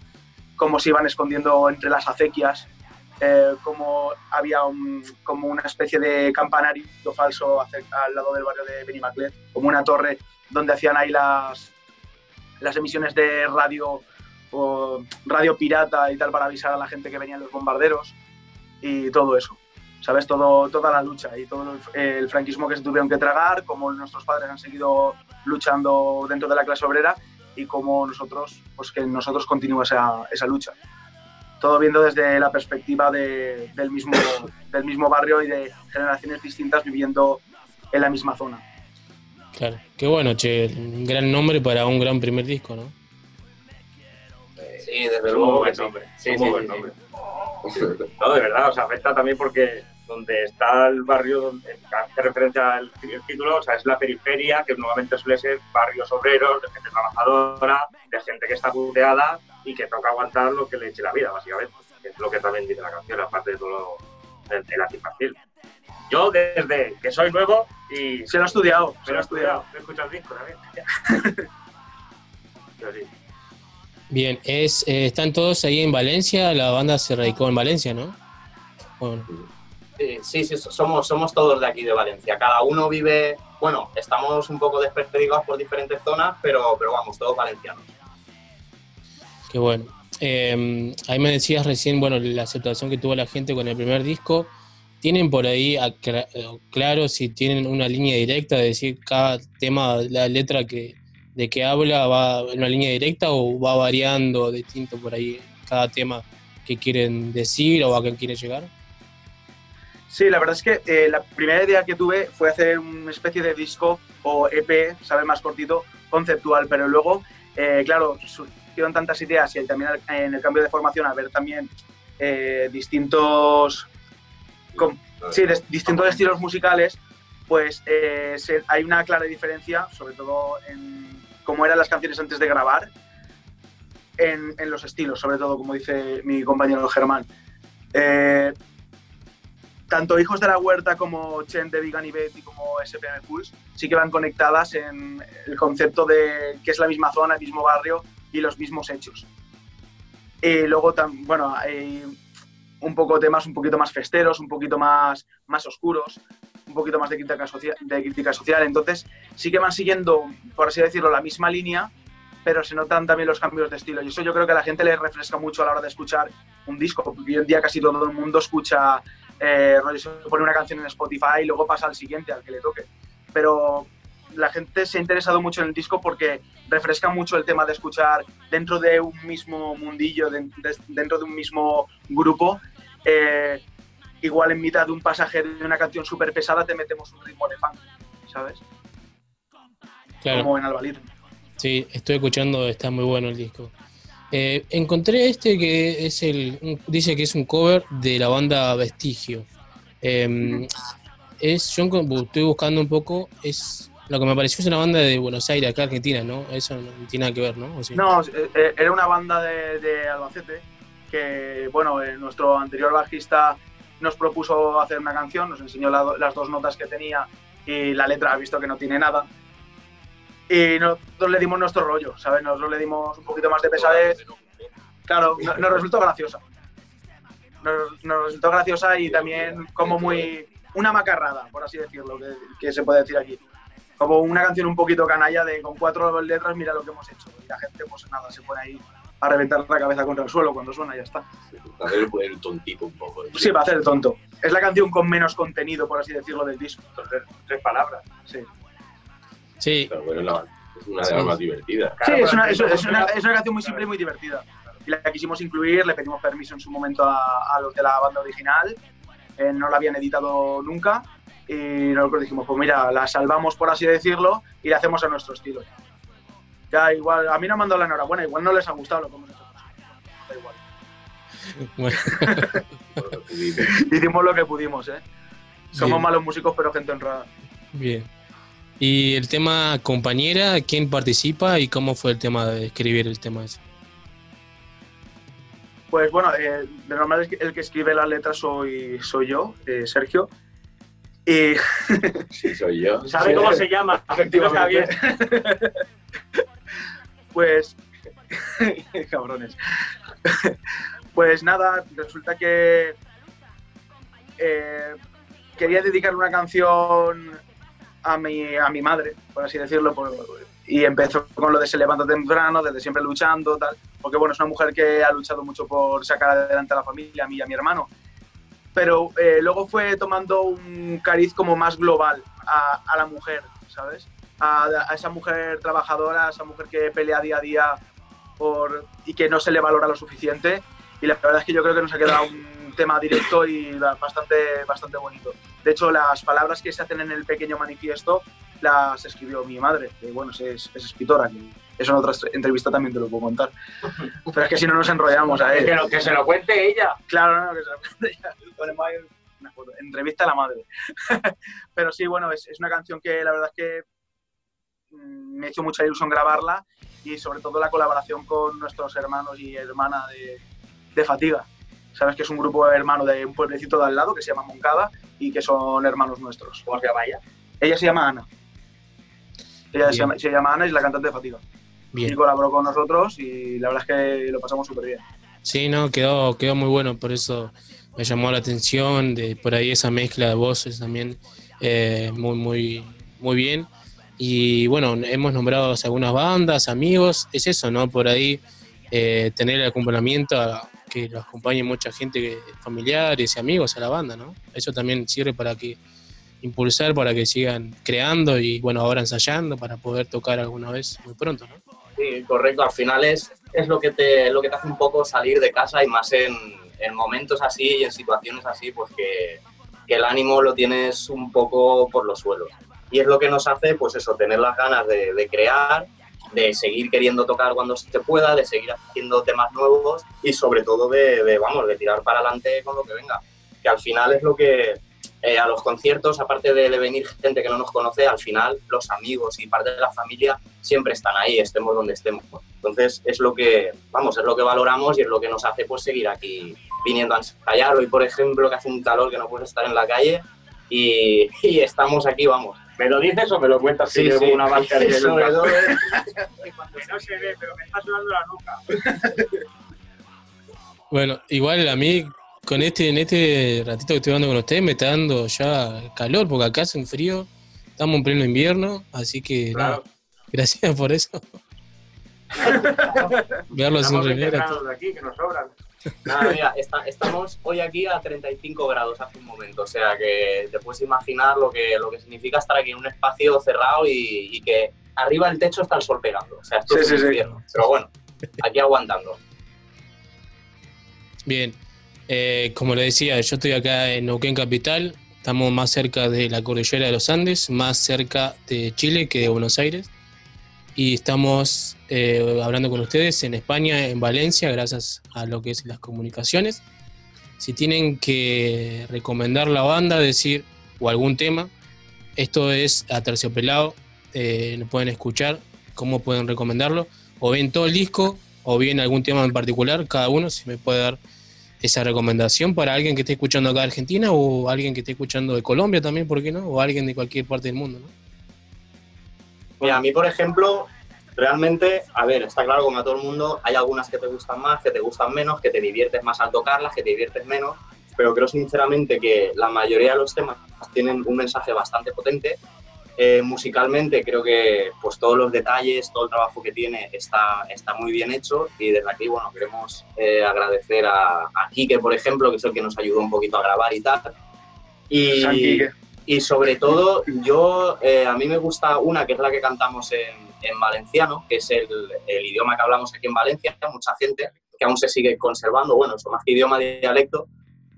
cómo se iban escondiendo entre las acequias, eh, cómo había como una especie de campanario falso al lado del barrio de Benimaclet, como una torre donde hacían ahí las, las emisiones de radio o radio pirata y tal para avisar a la gente que venían los bombarderos y todo eso. ¿sabes? Todo, toda la lucha y todo el, franquismo que se tuvieron que tragar, cómo nuestros padres han seguido luchando dentro de la clase obrera y cómo nosotros, pues que nosotros continúa esa, esa lucha. Todo viendo desde la perspectiva de- del, mismo, del mismo barrio y de generaciones distintas viviendo en la misma zona. Claro. Qué bueno, che. Un gran nombre para un gran primer disco, ¿no? Sí, desde Es un luego. muy buen nombre. Sí, un sí, muy buen sí, nombre. No, de verdad, o sea, afecta también porque donde está el barrio donde hace referencia al el título, o sea, es la periferia, que normalmente suele ser barrios obreros, de gente trabajadora, de gente que está puteada y que toca aguantar lo que le eche la vida, básicamente. Que es lo que también dice la canción, aparte de todo lo, del, antifascismo. Yo desde que soy nuevo y... Se lo ha estudiado, Se lo he estudiado, he escuchado el disco también. Pero sí. Bien, es, eh, están todos ahí en Valencia, la banda se radicó en Valencia, ¿no? Bueno, Sí, sí, somos, todos de aquí de Valencia. Cada uno vive, bueno, estamos un poco desperdigados por diferentes zonas, pero, pero vamos, todos valencianos. qué bueno. Eh, ahí me decías recién, bueno, la aceptación que tuvo la gente con el primer disco. ¿Tienen por ahí claro si tienen una línea directa de decir cada tema, la letra que de que habla va en una línea directa o va variando distinto por ahí cada tema que quieren decir o a qué quieren llegar? Sí, la verdad es que eh, la primera idea que tuve fue hacer una especie de disco o EP, ¿sabes? Más cortito, conceptual, pero luego, eh, claro, surgieron tantas ideas y también en el cambio de formación, al ver también eh, distintos, sí, distintos estilos musicales, pues eh, se- hay una clara diferencia, sobre todo en cómo eran las canciones antes de grabar, en, en los estilos, sobre todo, como dice mi compañero Germán. Eh, tanto Hijos de la Huerta como Chen de Vegan y Betty como SPM Pulse sí que van conectadas en el concepto de que es la misma zona, el mismo barrio y los mismos hechos. Y luego, tam- bueno, hay un poco temas un poquito más festeros, un poquito más, más oscuros, un poquito más de crítica, social, de crítica social. Entonces, sí que van siguiendo, por así decirlo, la misma línea, pero se notan también los cambios de estilo. Y eso yo creo que a la gente le refresca mucho a la hora de escuchar un disco, porque hoy en día casi todo el mundo escucha, eh, pone una canción en Spotify y luego pasa al siguiente, al que le toque. Pero la gente se ha interesado mucho en el disco porque refresca mucho el tema de escuchar dentro de un mismo mundillo, de- de- dentro de un mismo grupo. eh, igual en mitad de un pasaje de una canción súper pesada te metemos un ritmo de funk, ¿sabes? Claro. Como en Albalito. Sí, estoy escuchando, está muy bueno el disco. Eh, encontré este que es el, un- dice que es un cover de la banda Vestigio. Enco- estoy buscando un poco, es lo que me pareció es una banda de Buenos Aires, acá Argentina, ¿no? Eso no tiene nada que ver, ¿no? No, eh, eh, era una banda de, de Albacete que, bueno, eh, nuestro anterior bajista nos propuso hacer una canción, nos enseñó las dos notas que tenía y la letra ha visto que no tiene nada. Y nosotros le dimos nuestro rollo, ¿sabes? Nosotros le dimos un poquito más de pesadez. Claro, no- nos resultó graciosa. Nos, nos resultó graciosa y también como muy... Una macarrada, por así decirlo, que, que se puede decir aquí. Como una canción un poquito canalla de con cuatro letras, mira lo que hemos hecho. Y la gente, pues nada, se pone ahí a reventar la cabeza contra el suelo cuando suena y ya está. Hacer el, tontito un poco. Sí, va a hacer el tonto. Es la canción con menos contenido, por así decirlo, del disco. Entonces, tres palabras. Sí. Sí. Pero bueno, la- es una de Sí. las más divertidas. Sí, es una, es, es una, es una canción muy simple y muy divertida. Y la quisimos incluir, le pedimos permiso en su momento a, a los de la banda original, eh, no la habían editado nunca, y nosotros dijimos, pues mira, la salvamos, por así decirlo, y la hacemos a nuestro estilo. Ya igual, a mí no me han dado la enhorabuena, igual no les ha gustado lo que hemos hecho. Da igual. Bueno. Hicimos lo que pudimos, ¿eh? Somos Bien. malos músicos, pero gente honrada. Bien. Y el tema compañera, ¿quién participa y cómo fue el tema de escribir el tema ese? Pues bueno, eh, de normal es que el que escribe las letras soy, soy yo, eh, Sergio. Y. Sí, soy yo. ¿Sabe cómo se llama? Efectivamente. pues. Cabrones. pues nada, resulta que. eh, quería dedicarle una canción a mi, a mi madre, por así decirlo, por- y empezó con lo de se levanta temprano, desde siempre luchando, tal, porque bueno, es una mujer que ha luchado mucho por sacar adelante a la familia, a mí y a mi hermano. pero eh, luego fue tomando un cariz como más global a, a la mujer, ¿sabes? A, a esa mujer trabajadora, a esa mujer que pelea día a día por, y que no se le valora lo suficiente. Y la verdad es que yo creo que nos ha quedado un tema directo y bastante, bastante bonito. De hecho, las palabras que se hacen en el pequeño manifiesto las escribió mi madre, que bueno, es, es escritora, que eso en otra entrevista también te lo puedo contar. Pero es que si no nos enrollamos a él. Que, lo- que se lo cuente ella. Claro, no, que se lo cuente ella. Una foto. Entrevista a la madre. Pero sí, bueno, es, es una canción que la verdad es que mm, me hizo mucha ilusión grabarla y sobre todo la colaboración con nuestros hermanos y hermana de, de Fatiga. Sabes que es un grupo hermano de un pueblecito de al lado que se llama Moncada y que son hermanos nuestros. ¿Cómo se llama ella? Ella se llama Ana. Ella se llama, se llama Ana y es la cantante de Fatiga. Bien. Y colaboró con nosotros y la verdad es que lo pasamos súper bien. Sí, no, quedó, quedó muy bueno, por eso me llamó la atención, de por ahí esa mezcla de voces también eh, muy, muy, muy bien. Y bueno, hemos nombrado algunas bandas, amigos, es eso, ¿no? Por ahí eh, tener el acompañamiento, a que lo acompañe mucha gente, que- familiares y amigos a la banda, ¿no? Eso también sirve para que impulsar, para que sigan creando y bueno, ahora ensayando para poder tocar alguna vez muy pronto, ¿no? Sí, correcto. Al final es, es lo, que te, lo que te hace un poco salir de casa y más en, en momentos así y en situaciones así, pues que, el ánimo lo tienes un poco por los suelos. Y es lo que nos hace, pues eso, tener las ganas de crear, de seguir queriendo tocar cuando se pueda, de seguir haciendo temas nuevos y sobre todo de, de, vamos, de tirar para adelante con lo que venga. Que al final es lo que, eh, a los conciertos, aparte de, de venir gente que no nos conoce, al final los amigos y parte de la familia siempre están ahí, estemos donde estemos. Entonces es lo que, vamos, es lo que valoramos y es lo que nos hace pues seguir aquí viniendo a ensayar. Hoy, por ejemplo, que hace un calor que no puedes estar en la calle y, y estamos aquí, vamos. ¿Me lo dices o me lo cuentas? Sí, llevo sí. una marca de Sobre todo no se ve, pero me está sonando la nuca. Bueno, igual a mí con este, en este ratito que estoy hablando con ustedes me está dando ya calor, porque acá hace un frío, estamos en pleno invierno, así que nada, gracias por eso. Verlo sin Estamos remera. aquí, que nos sobran. Nada, mira, está- estamos hoy aquí a 35 grados hace un momento, o sea que te puedes imaginar lo que, lo que significa estar aquí en un espacio cerrado y, y que arriba del techo está el sol pegando. O sea, esto Sí, es un sí, sí. infierno. Pero bueno, aquí aguantando. Bien, eh, como le decía, yo estoy acá en Neuquén Capital, estamos más cerca de la cordillera de los Andes, más cerca de Chile que de Buenos Aires. Y estamos eh, hablando con ustedes en España, en Valencia, gracias a lo que es las comunicaciones. Si tienen que recomendar la banda, decir, o algún tema, esto es Aterciopelado, eh, lo pueden escuchar, cómo pueden recomendarlo, o bien todo el disco, o bien algún tema en particular, cada uno si me puede dar esa recomendación para alguien que esté escuchando acá de Argentina o alguien que esté escuchando de Colombia también, ¿por qué no? O alguien de cualquier parte del mundo, ¿no? Mira, a mí, por ejemplo, realmente, a ver, está claro, como a todo el mundo, hay algunas que te gustan más, que te gustan menos, que te diviertes más al tocarlas, que te diviertes menos, pero creo sinceramente que la mayoría de los temas tienen un mensaje bastante potente. Eh, musicalmente creo que pues todos los detalles, todo el trabajo que tiene está, está muy bien hecho y desde aquí, bueno, queremos eh, agradecer a, a Quique, por ejemplo, que es el que nos ayudó un poquito a grabar y tal. Y, San Quique. Y sobre todo, yo, eh, a mí me gusta una que es la que cantamos en, en valenciano, que es el, idioma que hablamos aquí en Valencia, mucha gente que aún se sigue conservando, bueno, eso más que idioma, dialecto.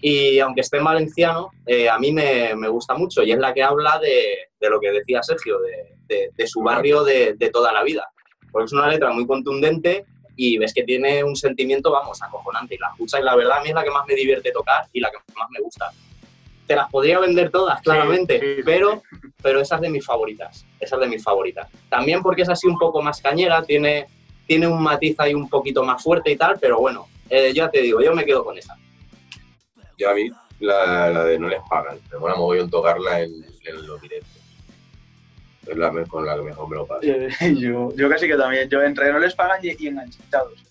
Y aunque esté en valenciano, eh, a mí me, gusta mucho y es la que habla de, lo que decía Sergio, de, su barrio de, de toda la vida. Porque es una letra muy contundente y ves que tiene un sentimiento, vamos, acojonante. Y la escuchas y la verdad a mí es la que más me divierte tocar y la que más me gusta. Te las podría vender todas, claramente, pero, pero esa es de mis favoritas. Esa es de mis favoritas. También porque es así un poco más cañera, tiene, tiene un matiz ahí un poquito más fuerte y tal, pero bueno, eh, ya te digo, yo me quedo con esa. Yo a mí, la, la de no les pagan. Me mola mogollón tocarla en, en los directos. Es la con la que mejor me lo paso. Eh, yo, yo casi que también. Yo entre no les pagan y, y enganchados.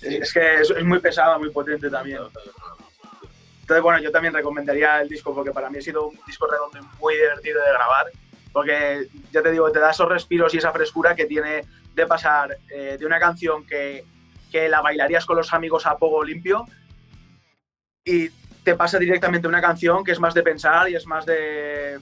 Es, es que es, es muy pesado, muy potente también. Entonces, bueno, yo también recomendaría el disco porque para mí ha sido un disco redondo muy divertido de grabar. Porque, ya te digo, te da esos respiros y esa frescura que tiene de pasar eh, de una canción que, que la bailarías con los amigos a poco limpio y te pasa directamente una canción que es más de pensar y es más de...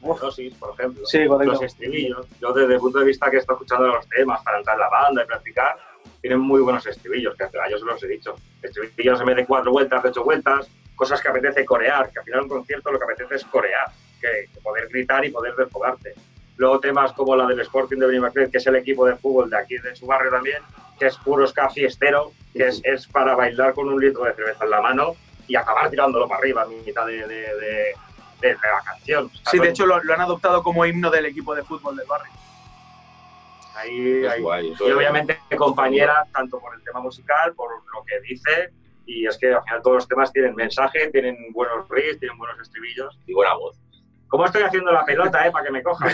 Dosis, por ejemplo. Sí, correcto. Los estribillos. Yo desde el punto de vista que estoy escuchando los temas para entrar en la banda y practicar, tienen muy buenos estribillos, que a ellos los he dicho. Estribillos en vez de cuatro vueltas, ocho vueltas, cosas que apetece corear, que al final un concierto lo que apetece es corear, que, que poder gritar y poder desfogarte. Luego temas como la del Sporting de Benimaclet, que es el equipo de fútbol de aquí de su barrio también, que es puro ska fiestero, que es, es para bailar con un litro de cerveza en la mano y acabar tirándolo para arriba en mitad de, de, de- de la canción. O sea, Sí, de hecho lo, lo han adoptado como himno del equipo de fútbol del barrio. Ahí, ahí. guay, y obviamente compañera, tanto por el tema musical, por lo que dice, y es que al final todos los temas tienen mensaje, tienen buenos riffs, tienen buenos estribillos. Y buena voz. ¿Cómo estoy haciendo la pelota, eh? Para que me cojan.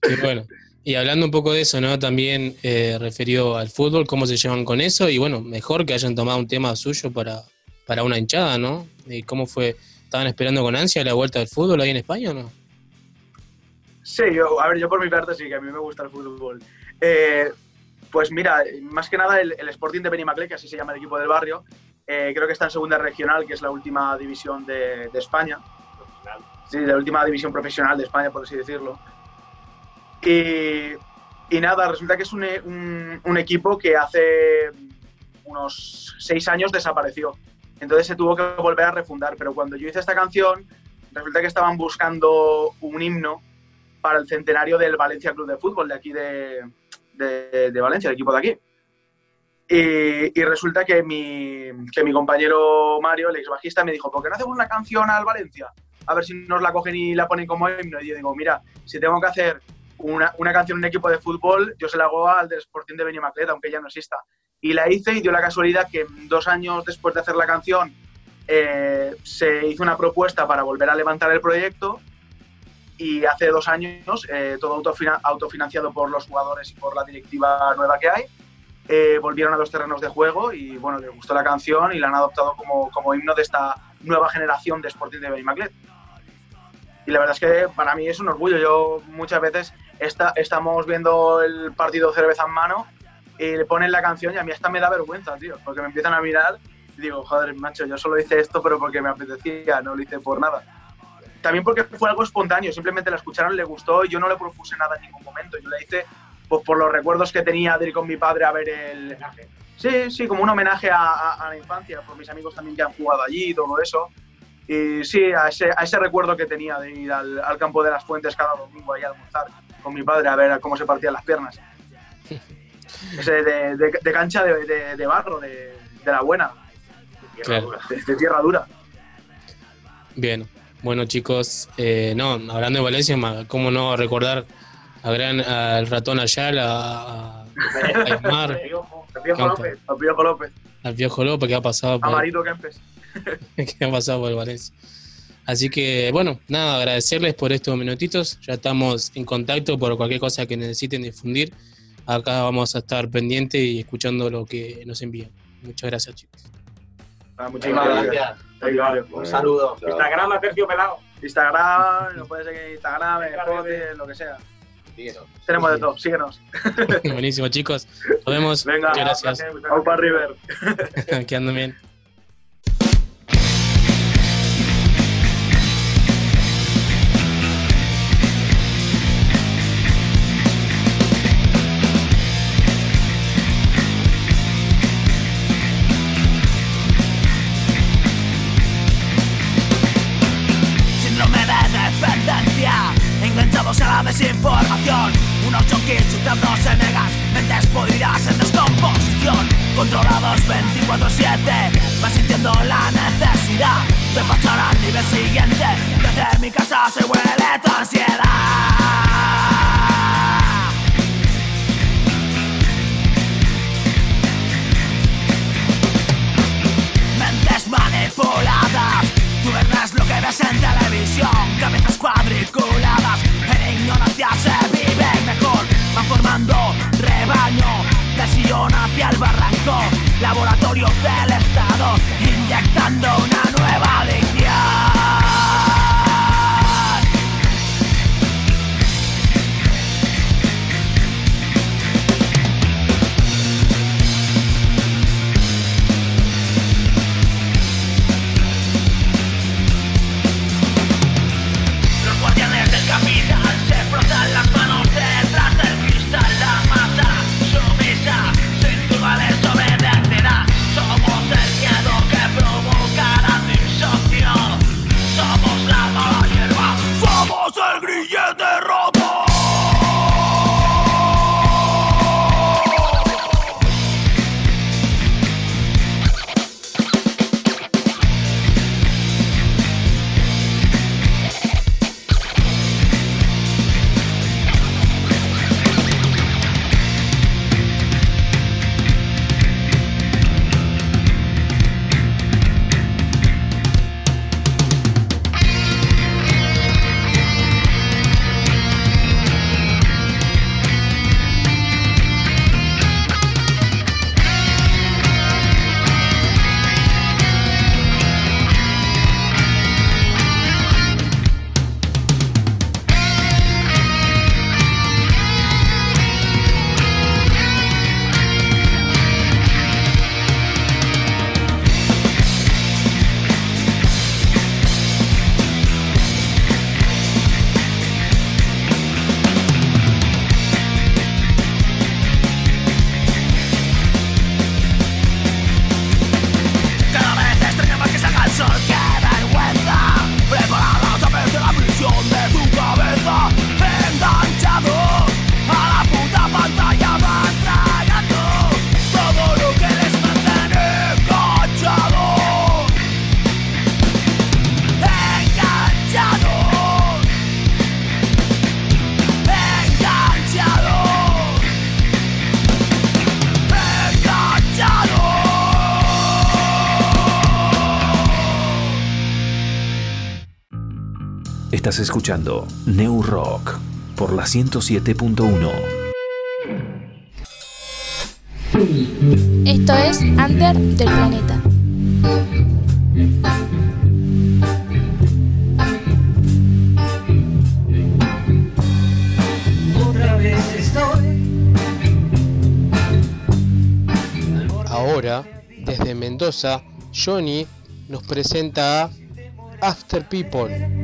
Qué bueno. Y hablando un poco de eso, ¿no? También eh, referido al fútbol, cómo se llevan con eso y bueno, mejor que hayan tomado un tema suyo para, para una hinchada, ¿no? ¿Y cómo fue? ¿Estaban esperando con ansia la vuelta del fútbol ahí en España o no? Sí, yo, a ver, yo por mi parte sí, que a mí me gusta el fútbol. Eh, pues mira, más que nada el, el Sporting de Benimaclet, que así se llama el equipo del barrio, eh, creo que está en segunda regional, que es la última división de, de España. Sí, la última división profesional de España, por así decirlo. Y, nada, resulta que es un- un equipo que hace unos seis años desapareció. Entonces se tuvo que volver a refundar. Pero cuando yo hice esta canción, resulta que estaban buscando un himno para el centenario del Valencia Club de Fútbol, de aquí de, de- Valencia, el equipo de aquí. Y, resulta que mi, que mi compañero Mario, el ex bajista, me dijo, ¿por qué no hacemos una canción al Valencia? A ver si nos la cogen y la ponen como himno. Y yo digo, mira, si tengo que hacer una, una canción un equipo de fútbol, yo se la hago al del Sporting de Benimaclet, aunque ya no exista. Y la hice y dio la casualidad que dos años después de hacer la canción eh, se hizo una propuesta para volver a levantar el proyecto y hace dos años, eh, todo autofina- autofinanciado por los jugadores y por la directiva nueva que hay, eh, volvieron a los terrenos de juego y bueno, les gustó la canción y la han adoptado como, como himno de esta nueva generación de Sporting de Benimaclet. Y la verdad es que para mí es un orgullo. Yo muchas veces está, estamos viendo el partido cerveza en mano y le ponen la canción y a mí hasta me da vergüenza, tío, porque me empiezan a mirar y digo, joder, macho, yo solo hice esto pero porque me apetecía, no lo hice por nada. También porque fue algo espontáneo, simplemente la escucharon, le gustó y yo no le propuse nada en ningún momento. Yo la hice pues, por los recuerdos que tenía de ir con mi padre a ver el... Sí, sí, como un homenaje a, a- a la infancia, por mis amigos también que han jugado allí y todo eso. Y sí, a ese, a ese recuerdo que tenía de ir al, al campo de las fuentes cada domingo ahí a almorzar con mi padre a ver cómo se partían las piernas. Ese de, de- de cancha de, de- de barro, de, de la buena, Claro. de, de tierra dura. Bien, bueno chicos, eh, no, hablando de Valencia, cómo no recordar a gran, al ratón Ayala, a, a Aymar, Al Piojo López, al Piojo López, al Viejo López que ha pasado a por, Marito Kempes. que ha pasado por el Valencia. Así que bueno, nada, agradecerles por estos minutitos, ya estamos en contacto por cualquier cosa que necesiten difundir. Acá vamos a estar pendientes y escuchando lo que nos envían. Muchas gracias chicos. Ah, Muchísimas gracias. Venga, Un saludo. Instagram a Tercio Pelado. Instagram, nos puede seguir en Instagram, en Spotify, lo que sea. Tenemos de todo, síguenos. Buenísimo chicos, nos vemos. Venga, Muchas gracias. Aupa River. que anden bien. 8 kits y tantos megas Mentes en descomposición. Controlados 24-7 Vas sintiendo la necesidad De pasar al nivel siguiente. Desde mi casa se huele tu ansiedad. Ves en televisión Cabezas cuadriculadas En ignorancia se vive mejor. Van formando rebaño Del sillón hacia el barranco. Laboratorio del Estado Inyectando una nueva adicción Estás escuchando New Rock por la 107.1. Esto es Under del Planeta. Otra vez estoy. Ahora, desde Mendoza, Johnny nos presenta a After People.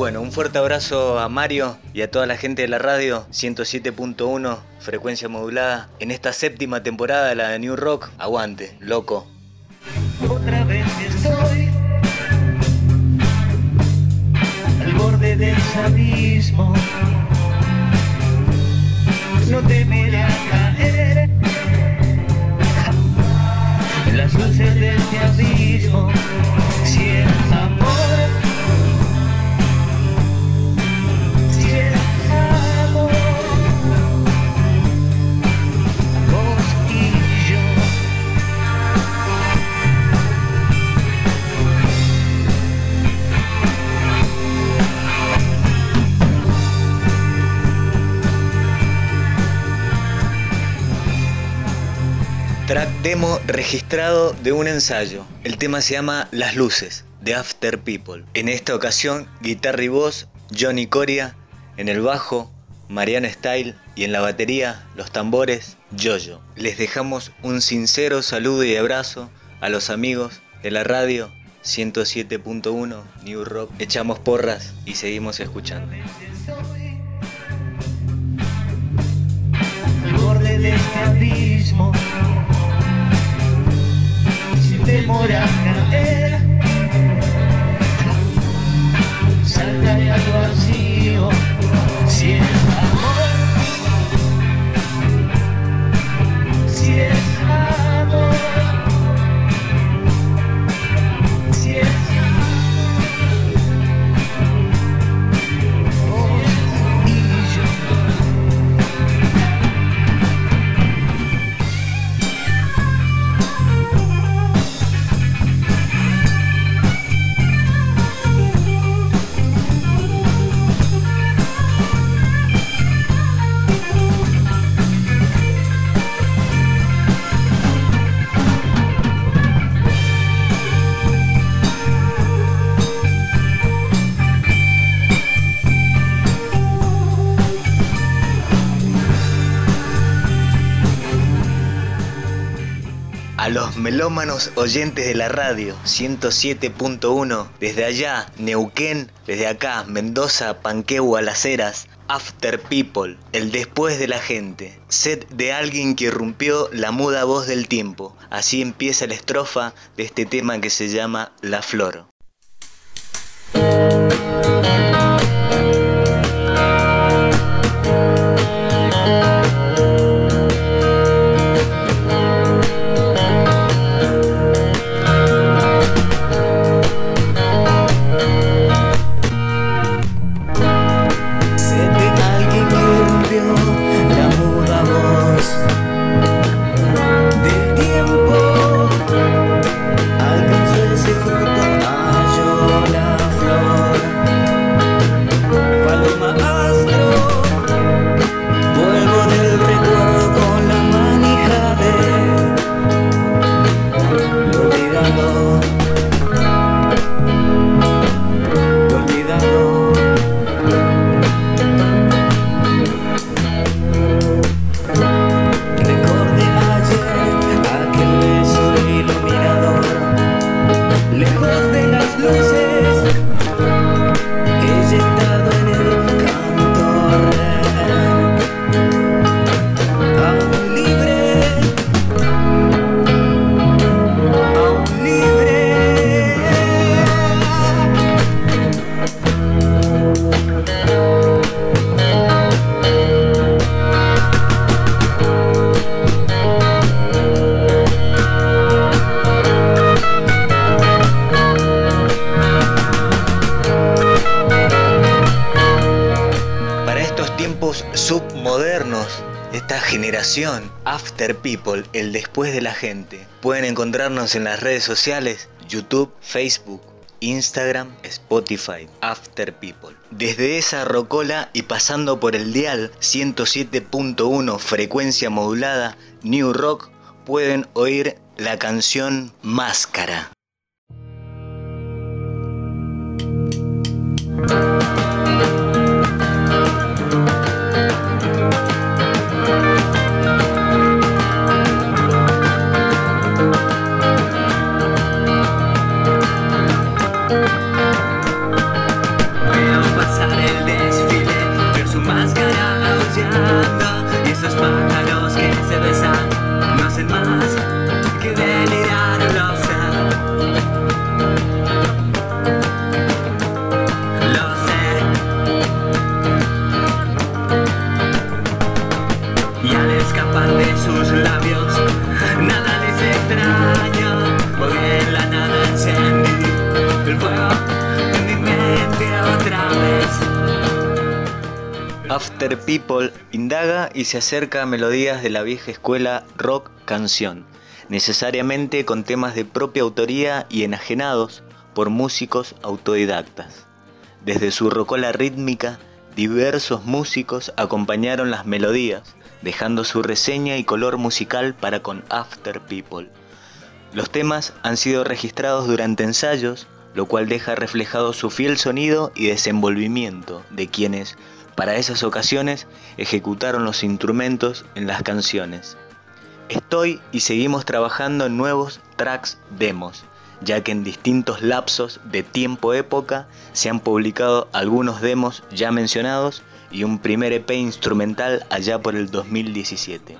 Bueno, un fuerte abrazo a Mario y a toda la gente de la radio 107.1, frecuencia modulada, en esta séptima temporada de la de New Rock. Aguante, loco. Otra vez estoy. Al borde del abismo. No caer. En las luces de este. Track demo registrado de un ensayo. El tema se llama Las Luces, de After People. En esta ocasión, guitarra y voz, Johnny Coria, en el bajo, Mariano Style y en la batería, los tambores, Jojo. Les dejamos un sincero saludo y abrazo a los amigos de la radio 107.1 New Rock. Echamos porras y seguimos escuchando. A caer, al vacío. Si melómanos oyentes de la radio 107.1, desde allá, Neuquén, desde acá, Mendoza, Panquehua, Las Heras, After People, el después de la gente, set de alguien que irrumpió la muda voz del tiempo. Así empieza la estrofa de este tema que se llama La Flor. After People, el después de la gente. Pueden encontrarnos en las redes sociales, YouTube, Facebook, Instagram, Spotify, After People. Desde esa rocola y pasando por el dial 107.1 frecuencia modulada New Rock, pueden oír la canción Máscara. After People indaga y se acerca a melodías de la vieja escuela rock canción, necesariamente con temas de propia autoría y enajenados por músicos autodidactas. Desde su rocola rítmica, diversos músicos acompañaron las melodías, dejando su reseña y color musical para con After People. Los temas han sido registrados durante ensayos, lo cual deja reflejado su fiel sonido y desenvolvimiento de quienes, para esas ocasiones, ejecutaron los instrumentos en las canciones. Estoy y seguimos trabajando en nuevos tracks demos, ya que en distintos lapsos de tiempo-época se han publicado algunos demos ya mencionados y un primer EP instrumental allá por el 2017.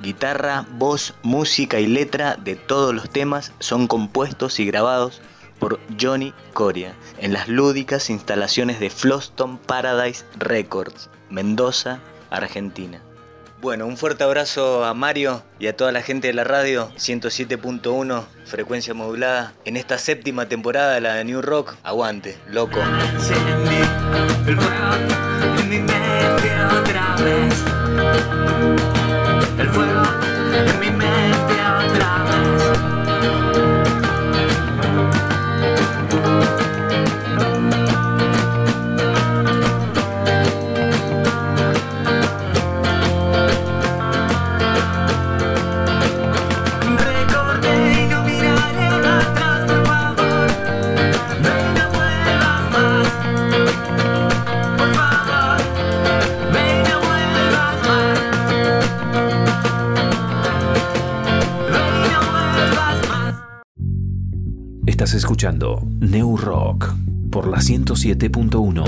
Guitarra, voz, música y letra de todos los temas son compuestos y grabados por Johnny Coria en las lúdicas instalaciones de Floston Paradise Records, Mendoza, Argentina. Bueno, un fuerte abrazo a Mario y a toda la gente de la radio 107.1 frecuencia modulada en esta séptima temporada de la de New Rock. Aguante, loco. El fuego en mi mente otra vez. Estás escuchando New Rock por la 107.1.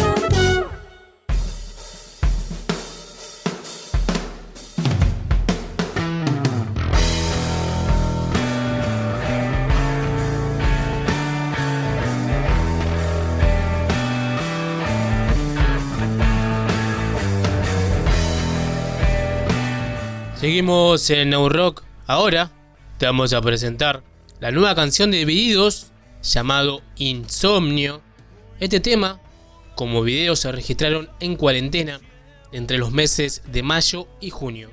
Seguimos en New Rock. Ahora te vamos a presentar la nueva canción de Divididos llamado Insomnio. Este tema, como video, se registraron en cuarentena entre los meses de mayo y junio.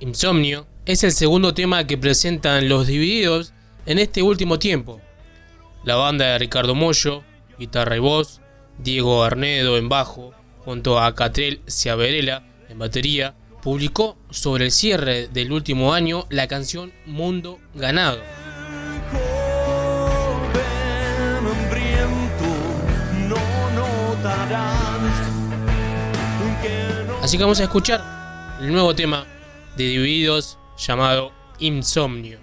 Insomnio es el segundo tema que presentan los Divididos en este último tiempo. La banda de Ricardo Mollo, guitarra y voz, Diego Arnedo en bajo, junto a Catrel Ciaverela en batería, publicó sobre el cierre del último año la canción Mundo Ganado. Así que vamos a escuchar el nuevo tema de Divididos llamado Insomnio.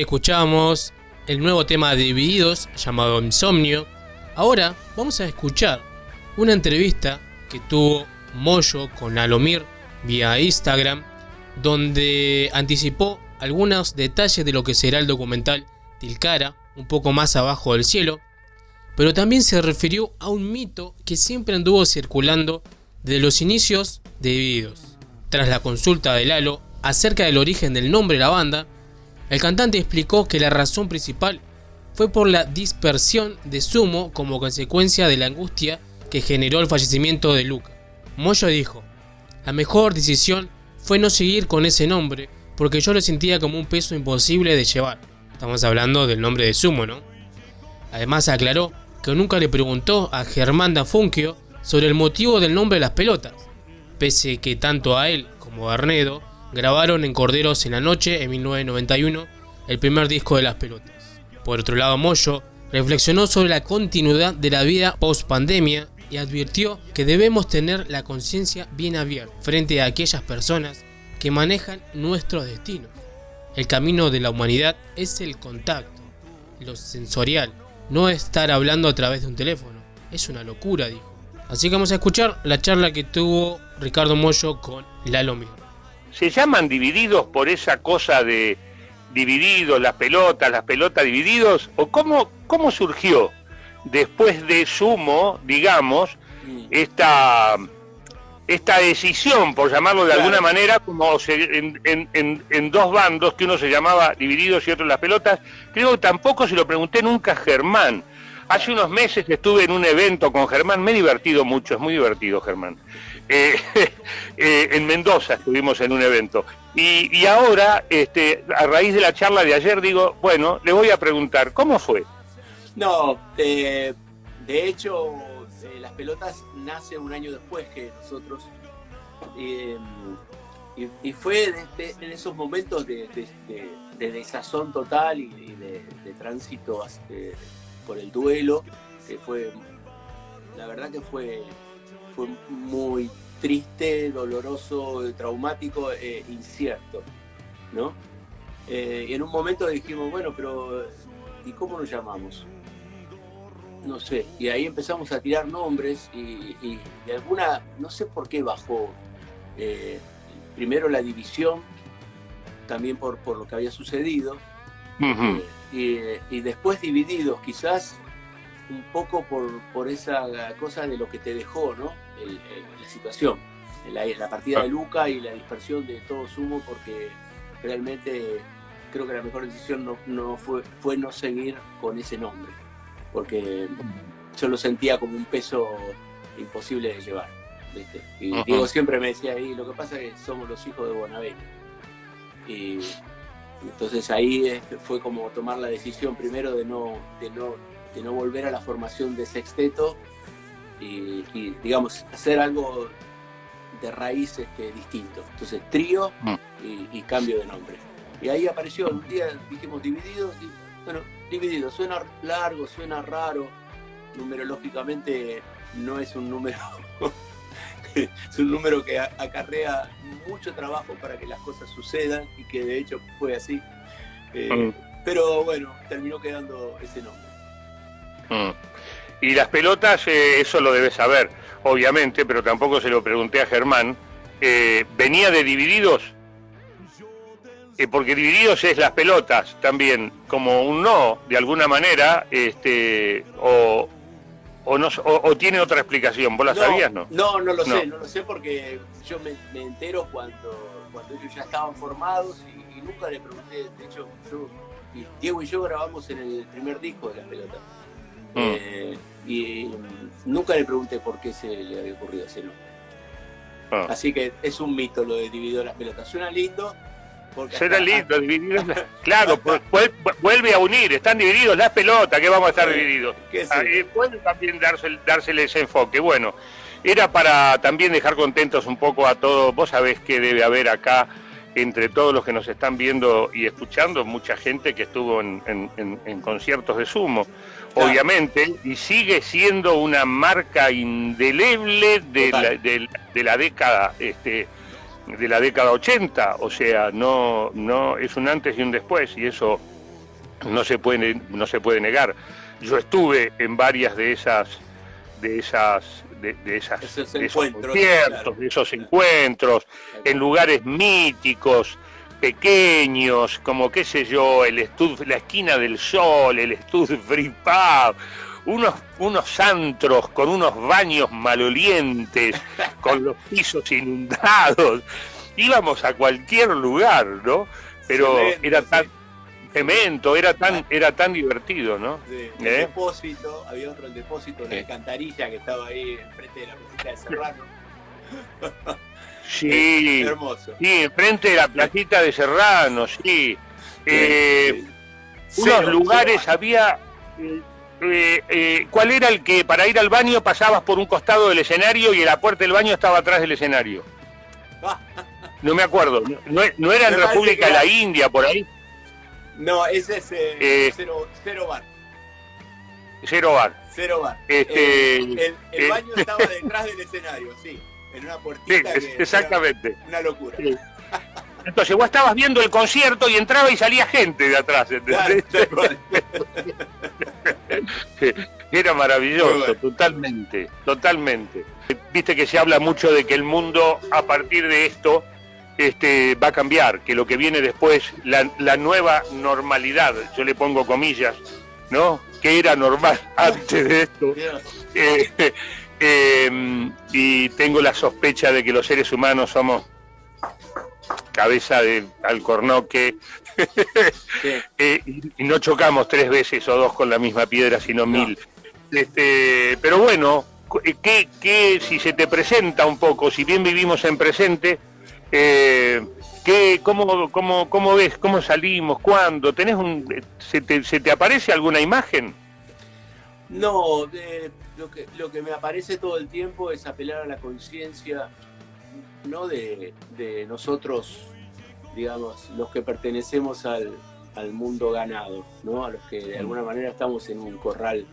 Escuchamos el nuevo tema de Divididos llamado Insomnio. Ahora vamos a escuchar una entrevista que tuvo Moyo con Alomir vía Instagram, donde anticipó algunos detalles de lo que será el documental Tilcara, un poco más abajo del cielo, pero también se refirió a un mito que siempre anduvo circulando desde los inicios de Divididos. Tras la consulta de Lalo acerca del origen del nombre de la banda, el cantante explicó que la razón principal fue por la dispersión de Sumo como consecuencia de la angustia que generó el fallecimiento de Luca. Moyo dijo, la mejor decisión fue no seguir con ese nombre porque yo lo sentía como un peso imposible de llevar. Estamos hablando del nombre de Sumo, ¿no? Además aclaró que nunca le preguntó a Germán Dafunquio sobre el motivo del nombre de las pelotas, pese que tanto a él como a Arnedo grabaron en Corderos en la Noche en 1991 el primer disco de las pelotas. Por otro lado, Moyo reflexionó sobre la continuidad de la vida post pandemia y advirtió que debemos tener la conciencia bien abierta frente a aquellas personas que manejan nuestros destinos. El camino de la humanidad es el contacto, lo sensorial, no estar hablando a través de un teléfono. Es una locura, dijo. Así que vamos a escuchar la charla que tuvo Ricardo Mollo con Lalo Mir. Se llaman divididos por esa cosa de divididos, las pelotas, las pelotas divididos, o cómo, cómo surgió después de Sumo, digamos, esta, esta decisión, por llamarlo de alguna manera, como se- en, en- en- en dos bandos, que uno se llamaba divididos y otro las pelotas, creo que tampoco se lo pregunté nunca a Germán. Hace unos meses estuve en un evento con Germán, me he divertido mucho, es muy divertido Germán. Eh, eh, en Mendoza estuvimos en un evento. Y, ahora, este, a raíz de la charla de ayer, digo, bueno, le voy a preguntar, ¿cómo fue? No, eh, de hecho, las pelotas nace un año después que nosotros. y, fue en esos momentos de, de- de- de desazón total y, de, tránsito por el duelo, que fue, la verdad que fue, fue muy triste, doloroso, traumático, e incierto, ¿no? Eh, y en un momento dijimos, bueno, pero ¿y cómo nos llamamos? No sé, y ahí empezamos a tirar nombres y, y de alguna, no sé por qué bajó eh, primero la división, también por, por lo que había sucedido, Ujú. y, y después divididos, quizás un poco por, por esa cosa de lo que te dejó, ¿no? El- el- la situación, la, la partida de Luca y la dispersión de todo sumo, porque realmente creo que la mejor decisión no, no fue, fue no seguir con ese nombre, porque yo lo sentía como un peso imposible de llevar. ¿viste? Y Ajá. Diego siempre me decía ahí, lo que pasa es que somos los hijos de Bonavena. Y entonces ahí fue como tomar la decisión primero de no, de no, de no volver a la formación de sexteto y, y, digamos, hacer algo de raíz este, distinto. Entonces trío y, y cambio de nombre. Y ahí apareció, un día dijimos divididos, y, bueno, divididos, suena largo, suena raro, numerológicamente no es un número, es un número que acarrea mucho trabajo para que las cosas sucedan y que de hecho fue así. Eh, Mm. Pero bueno, terminó quedando ese nombre. Mm. Y las pelotas, eh, eso lo debes saber, obviamente, pero tampoco se lo pregunté a Germán. Eh, ¿Venía de Divididos? Eh, porque Divididos es las pelotas también, como un no, de alguna manera, este, o, o, no, o, o tiene otra explicación. ¿Vos la sabías, no? No, no lo No. sé, no lo sé porque yo me, me entero cuando, cuando ellos ya estaban formados y, y nunca le pregunté, de hecho, yo, y Diego y yo grabamos en el primer disco de las pelotas. Mm. Eh, y nunca le pregunté por qué se le había ocurrido ese nombre. Ah. Así que es un mito lo de dividir las pelotas. Suena lindo. Porque hasta- lindo, divididos. Claro, vuel- vuelve a unir, están divididos las pelotas, que vamos a estar Sí, divididos. Ah, eh, puede también darse, dársele ese enfoque. Bueno, era para también dejar contentos un poco a todos. Vos sabés que debe haber acá, entre todos los que nos están viendo y escuchando, mucha gente que estuvo en, en- en- en conciertos de sumo, obviamente, y sigue siendo una marca indeleble de la, de- de la década. Este, de la década 80, o sea, no, no es un antes y un después y eso no se puede, no se puede negar. Yo estuve en varias de esas, de esas, de, de esas, Esos de esos conciertos, claro. de esos encuentros, en lugares míticos, pequeños, como qué sé yo, el Stud, la esquina del sol, el Stud Free Pub, unos, unos antros con unos baños malolientes, con los pisos inundados. Íbamos a cualquier lugar, ¿no? Pero Cemento, era tan cemento, era tan, era tan divertido, ¿no? el ¿Eh? depósito, había otro el depósito, la Sí. alcantarilla que estaba ahí enfrente de la placita de Serrano. Sí, Hermoso. sí, enfrente de la placita de Serrano, sí. Eh, unos lugares cero. había, eh, eh, ¿cuál era el que para ir al baño pasabas por un costado del escenario y la puerta del baño estaba atrás del escenario? No me acuerdo. No, no- no era en República de la India, por ahí. No, ese es eh, Eh. cero, cero bar. Cero bar. Cero bar. Este, Eh, el, el eh, baño estaba detrás del escenario, sí. En una puertita que exactamente. una locura. Entonces vos estabas viendo el concierto y entraba y salía gente de atrás. ¿entendés? Era maravilloso, totalmente, totalmente. Viste que se habla mucho de que el mundo a partir de esto este, va a cambiar, que lo que viene después, la, la nueva normalidad, yo le pongo comillas, ¿no? Que era normal antes de esto. Eh, eh, y tengo la sospecha de que los seres humanos somos cabeza de alcornoque eh, y, no chocamos tres veces o dos con la misma piedra, sino mil. Este, pero bueno, cu- eh, ¿qué, qué, si se te presenta un poco, si bien vivimos en presente, eh, ¿qué, cómo, cómo, ¿cómo ves? ¿Cómo salimos? ¿Cuándo? ¿Tenés un, se, te, ¿Se te aparece alguna imagen? No, de- lo, que, lo que me aparece todo el tiempo es apelar a la conciencia, no de, de nosotros, digamos, los que pertenecemos al, al mundo ganado, ¿no? A los que de alguna manera estamos en un corral.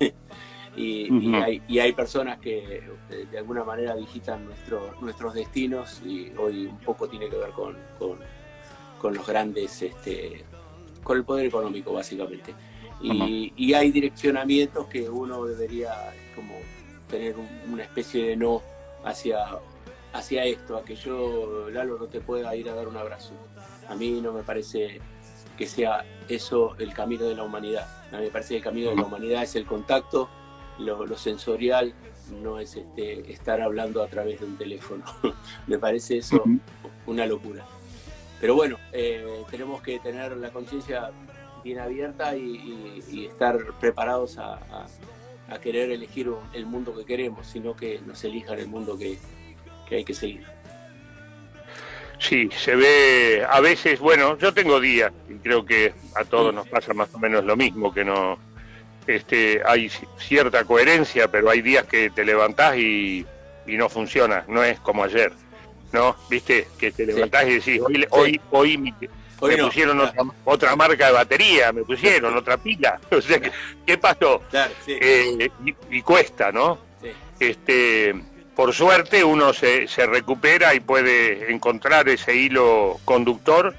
y, hay, y hay personas que eh, de alguna manera digitan nuestro, nuestros destinos y hoy un poco tiene que ver con, con, con los grandes, este, con el poder económico básicamente. Y, y hay direccionamientos que uno debería como tener un- una especie de no hacia, hacia esto, a que yo, Lalo, no te pueda ir a dar un abrazo. A mí no me parece que sea eso el camino de la humanidad. A mí me parece que el camino de la humanidad es el contacto, lo, lo sensorial, no es este, estar hablando a través de un teléfono. me parece eso una locura. Pero bueno, eh, tenemos que tener la conciencia bien abierta y, y- y estar preparados a, a- a querer elegir un- el mundo que queremos, sino que nos elijan el mundo que, que hay que seguir. Sí, se ve a veces, bueno, yo tengo días y creo que a todos nos pasa más o menos lo mismo, que no este hay ci- cierta coherencia, pero hay días que te levantás y, y no funciona, no es como ayer. ¿No? ¿Viste? Que te levantás y decís, hoy le- hoy hoy me, Hoy me no, pusieron otra, otra marca de batería, me pusieron otra pila. O sea, que, ¿qué pasó? Eh, y, y cuesta, ¿no? Este, por suerte uno se, se recupera y puede encontrar ese hilo conductor.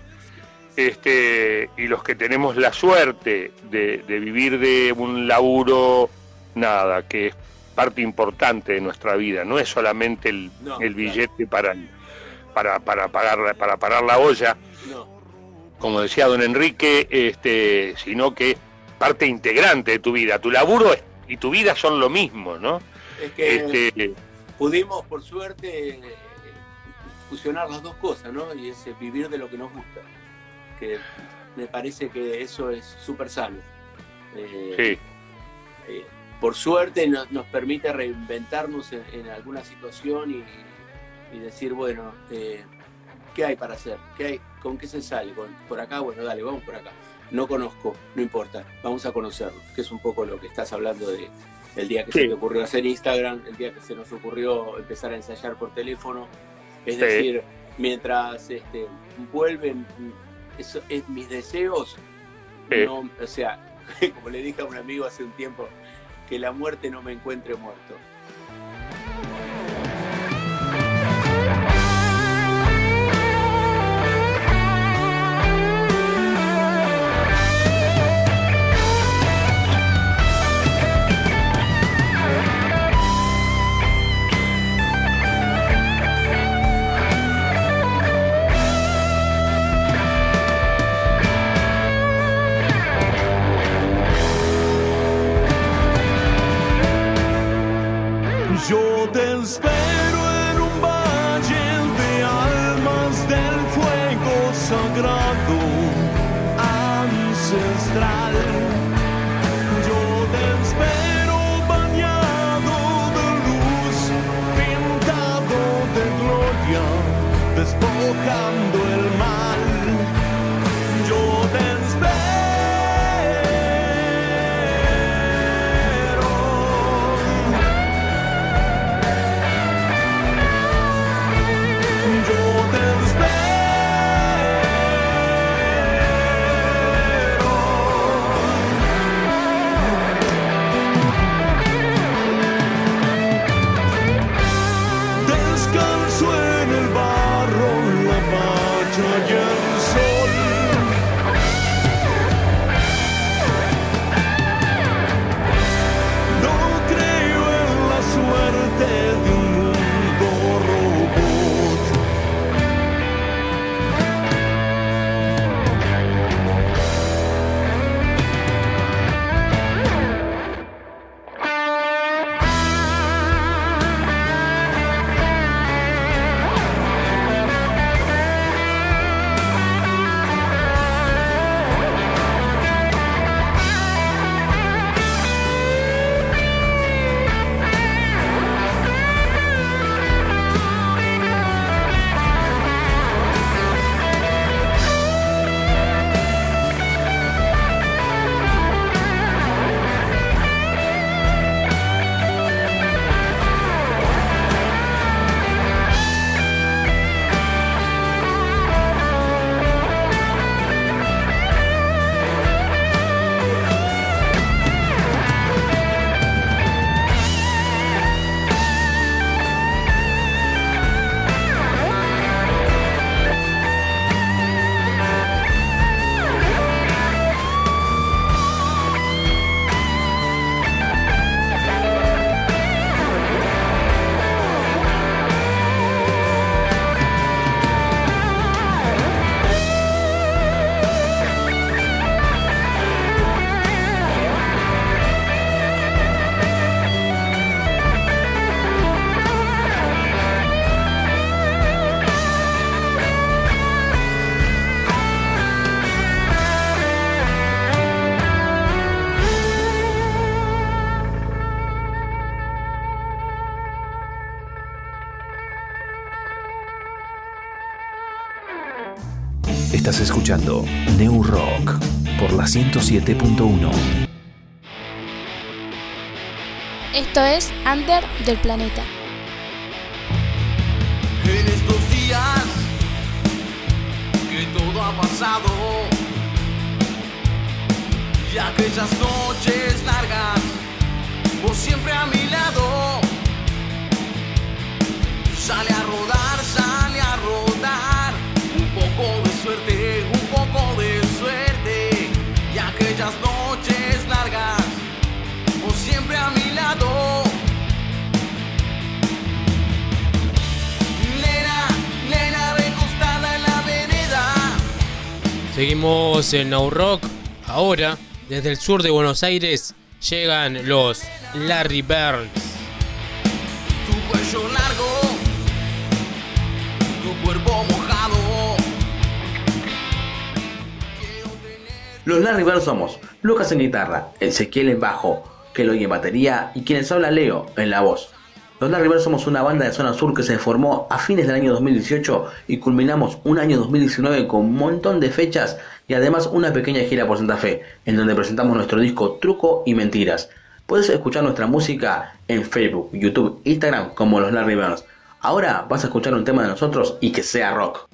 Este, y los que tenemos la suerte de, de vivir de un laburo, nada, que es parte importante de nuestra vida, no es solamente el, el billete para, para, para, pagar, para parar la olla, como decía don Enrique, este, sino que parte integrante de tu vida. Tu laburo y tu vida son lo mismo, ¿no? Es que Este, pudimos, por suerte, fusionar las dos cosas, ¿no? Y es vivir de lo que nos gusta. Que me parece que eso es súper sano. Eh, sí. eh, por suerte no- nos permite reinventarnos en, en alguna situación y, y decir, bueno, eh, ¿qué hay para hacer? ¿Qué hay? ¿Con qué se sale? ¿Con- ¿Por acá? Bueno, dale, vamos por acá. No conozco, no importa, vamos a conocerlo, que es un poco lo que estás hablando de el día que se te ocurrió hacer Instagram, el día que se nos ocurrió empezar a ensayar por teléfono. Es Sí. decir, mientras este, vuelven eso, es, mis deseos, Sí. no, o sea, como le dije a un amigo hace un tiempo, que la muerte no me encuentre muerto. 107.1. Esto es Under del Planeta. Seguimos en Now Rock. Ahora, desde el sur de Buenos Aires, llegan los Larry Burns. Tu cuello largo, tu cuerpo mojado. Los Larry Bird somos Lucas en guitarra, Ezequiel en bajo, Keloy en batería y quienes habla Leo en la voz. Los Larry somos una banda de zona sur que se formó a fines del año 2018 y culminamos un año 2019 con un montón de fechas y además una pequeña gira por Santa Fe, en donde presentamos nuestro disco Truco y Mentiras. Puedes escuchar nuestra música en Facebook, YouTube, Instagram como Los Larry. Ahora vas a escuchar un tema de nosotros y que sea rock.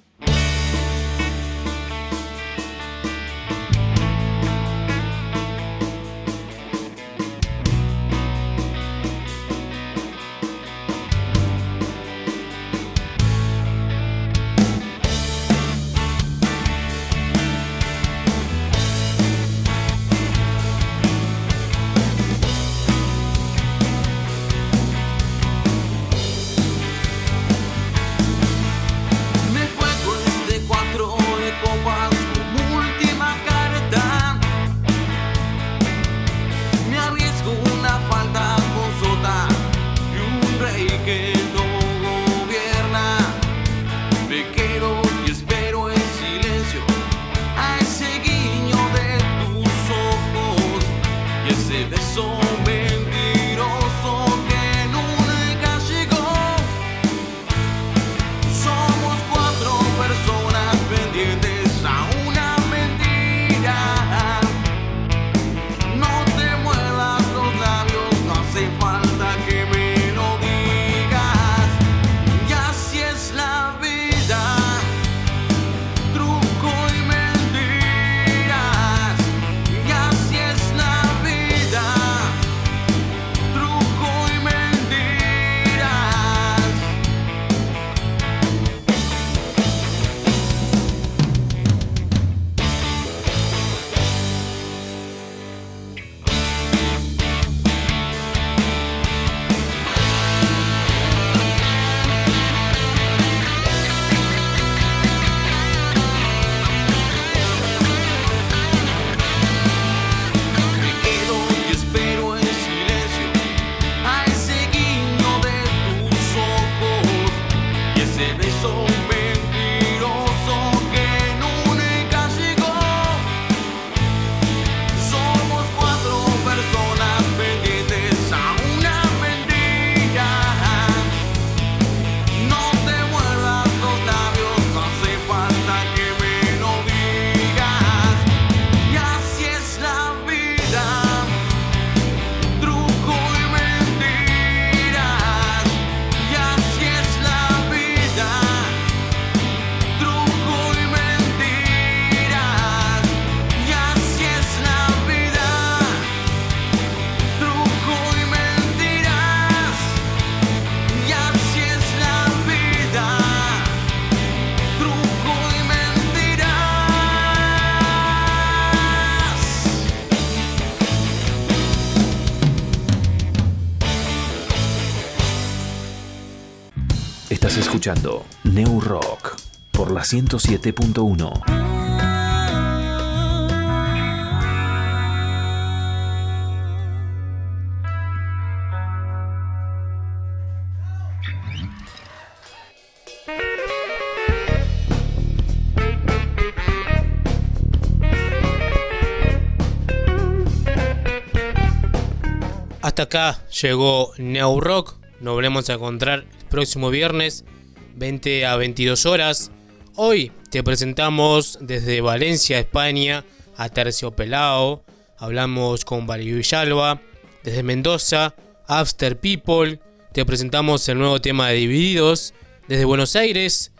Escuchando New Rock por la 107.1. Hasta acá llegó New Rock. Nos volvemos a encontrar el próximo viernes, 20 a 22 horas, Hoy te presentamos desde Valencia, España, a Terciopelao. Hablamos con Valerio Villalba. Desde Mendoza, After People. Te presentamos el nuevo tema de Divididos. Desde Buenos Aires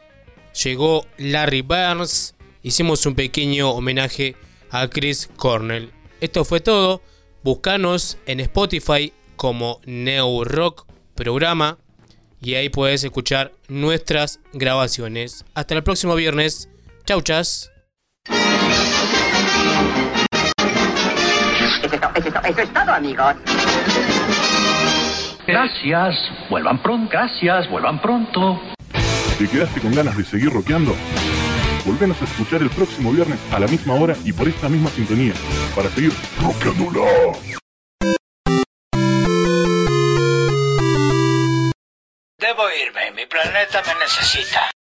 llegó Larry Burns. Hicimos un pequeño homenaje a Chris Cornell. Esto fue todo. Búscanos en Spotify como Neo Rock Programa y ahí puedes escuchar nuestras grabaciones. Hasta el próximo viernes. Chau, chas. Eso es, eso es to- eso es todo, amigos. Gracias, vuelvan pronto, gracias, vuelvan pronto. ¿Te quedaste con ganas de seguir rockeando? Volvenos a escuchar el próximo viernes a la misma hora y por esta misma sintonía para seguir rockeándola. Debo irme, mi planeta me necesita.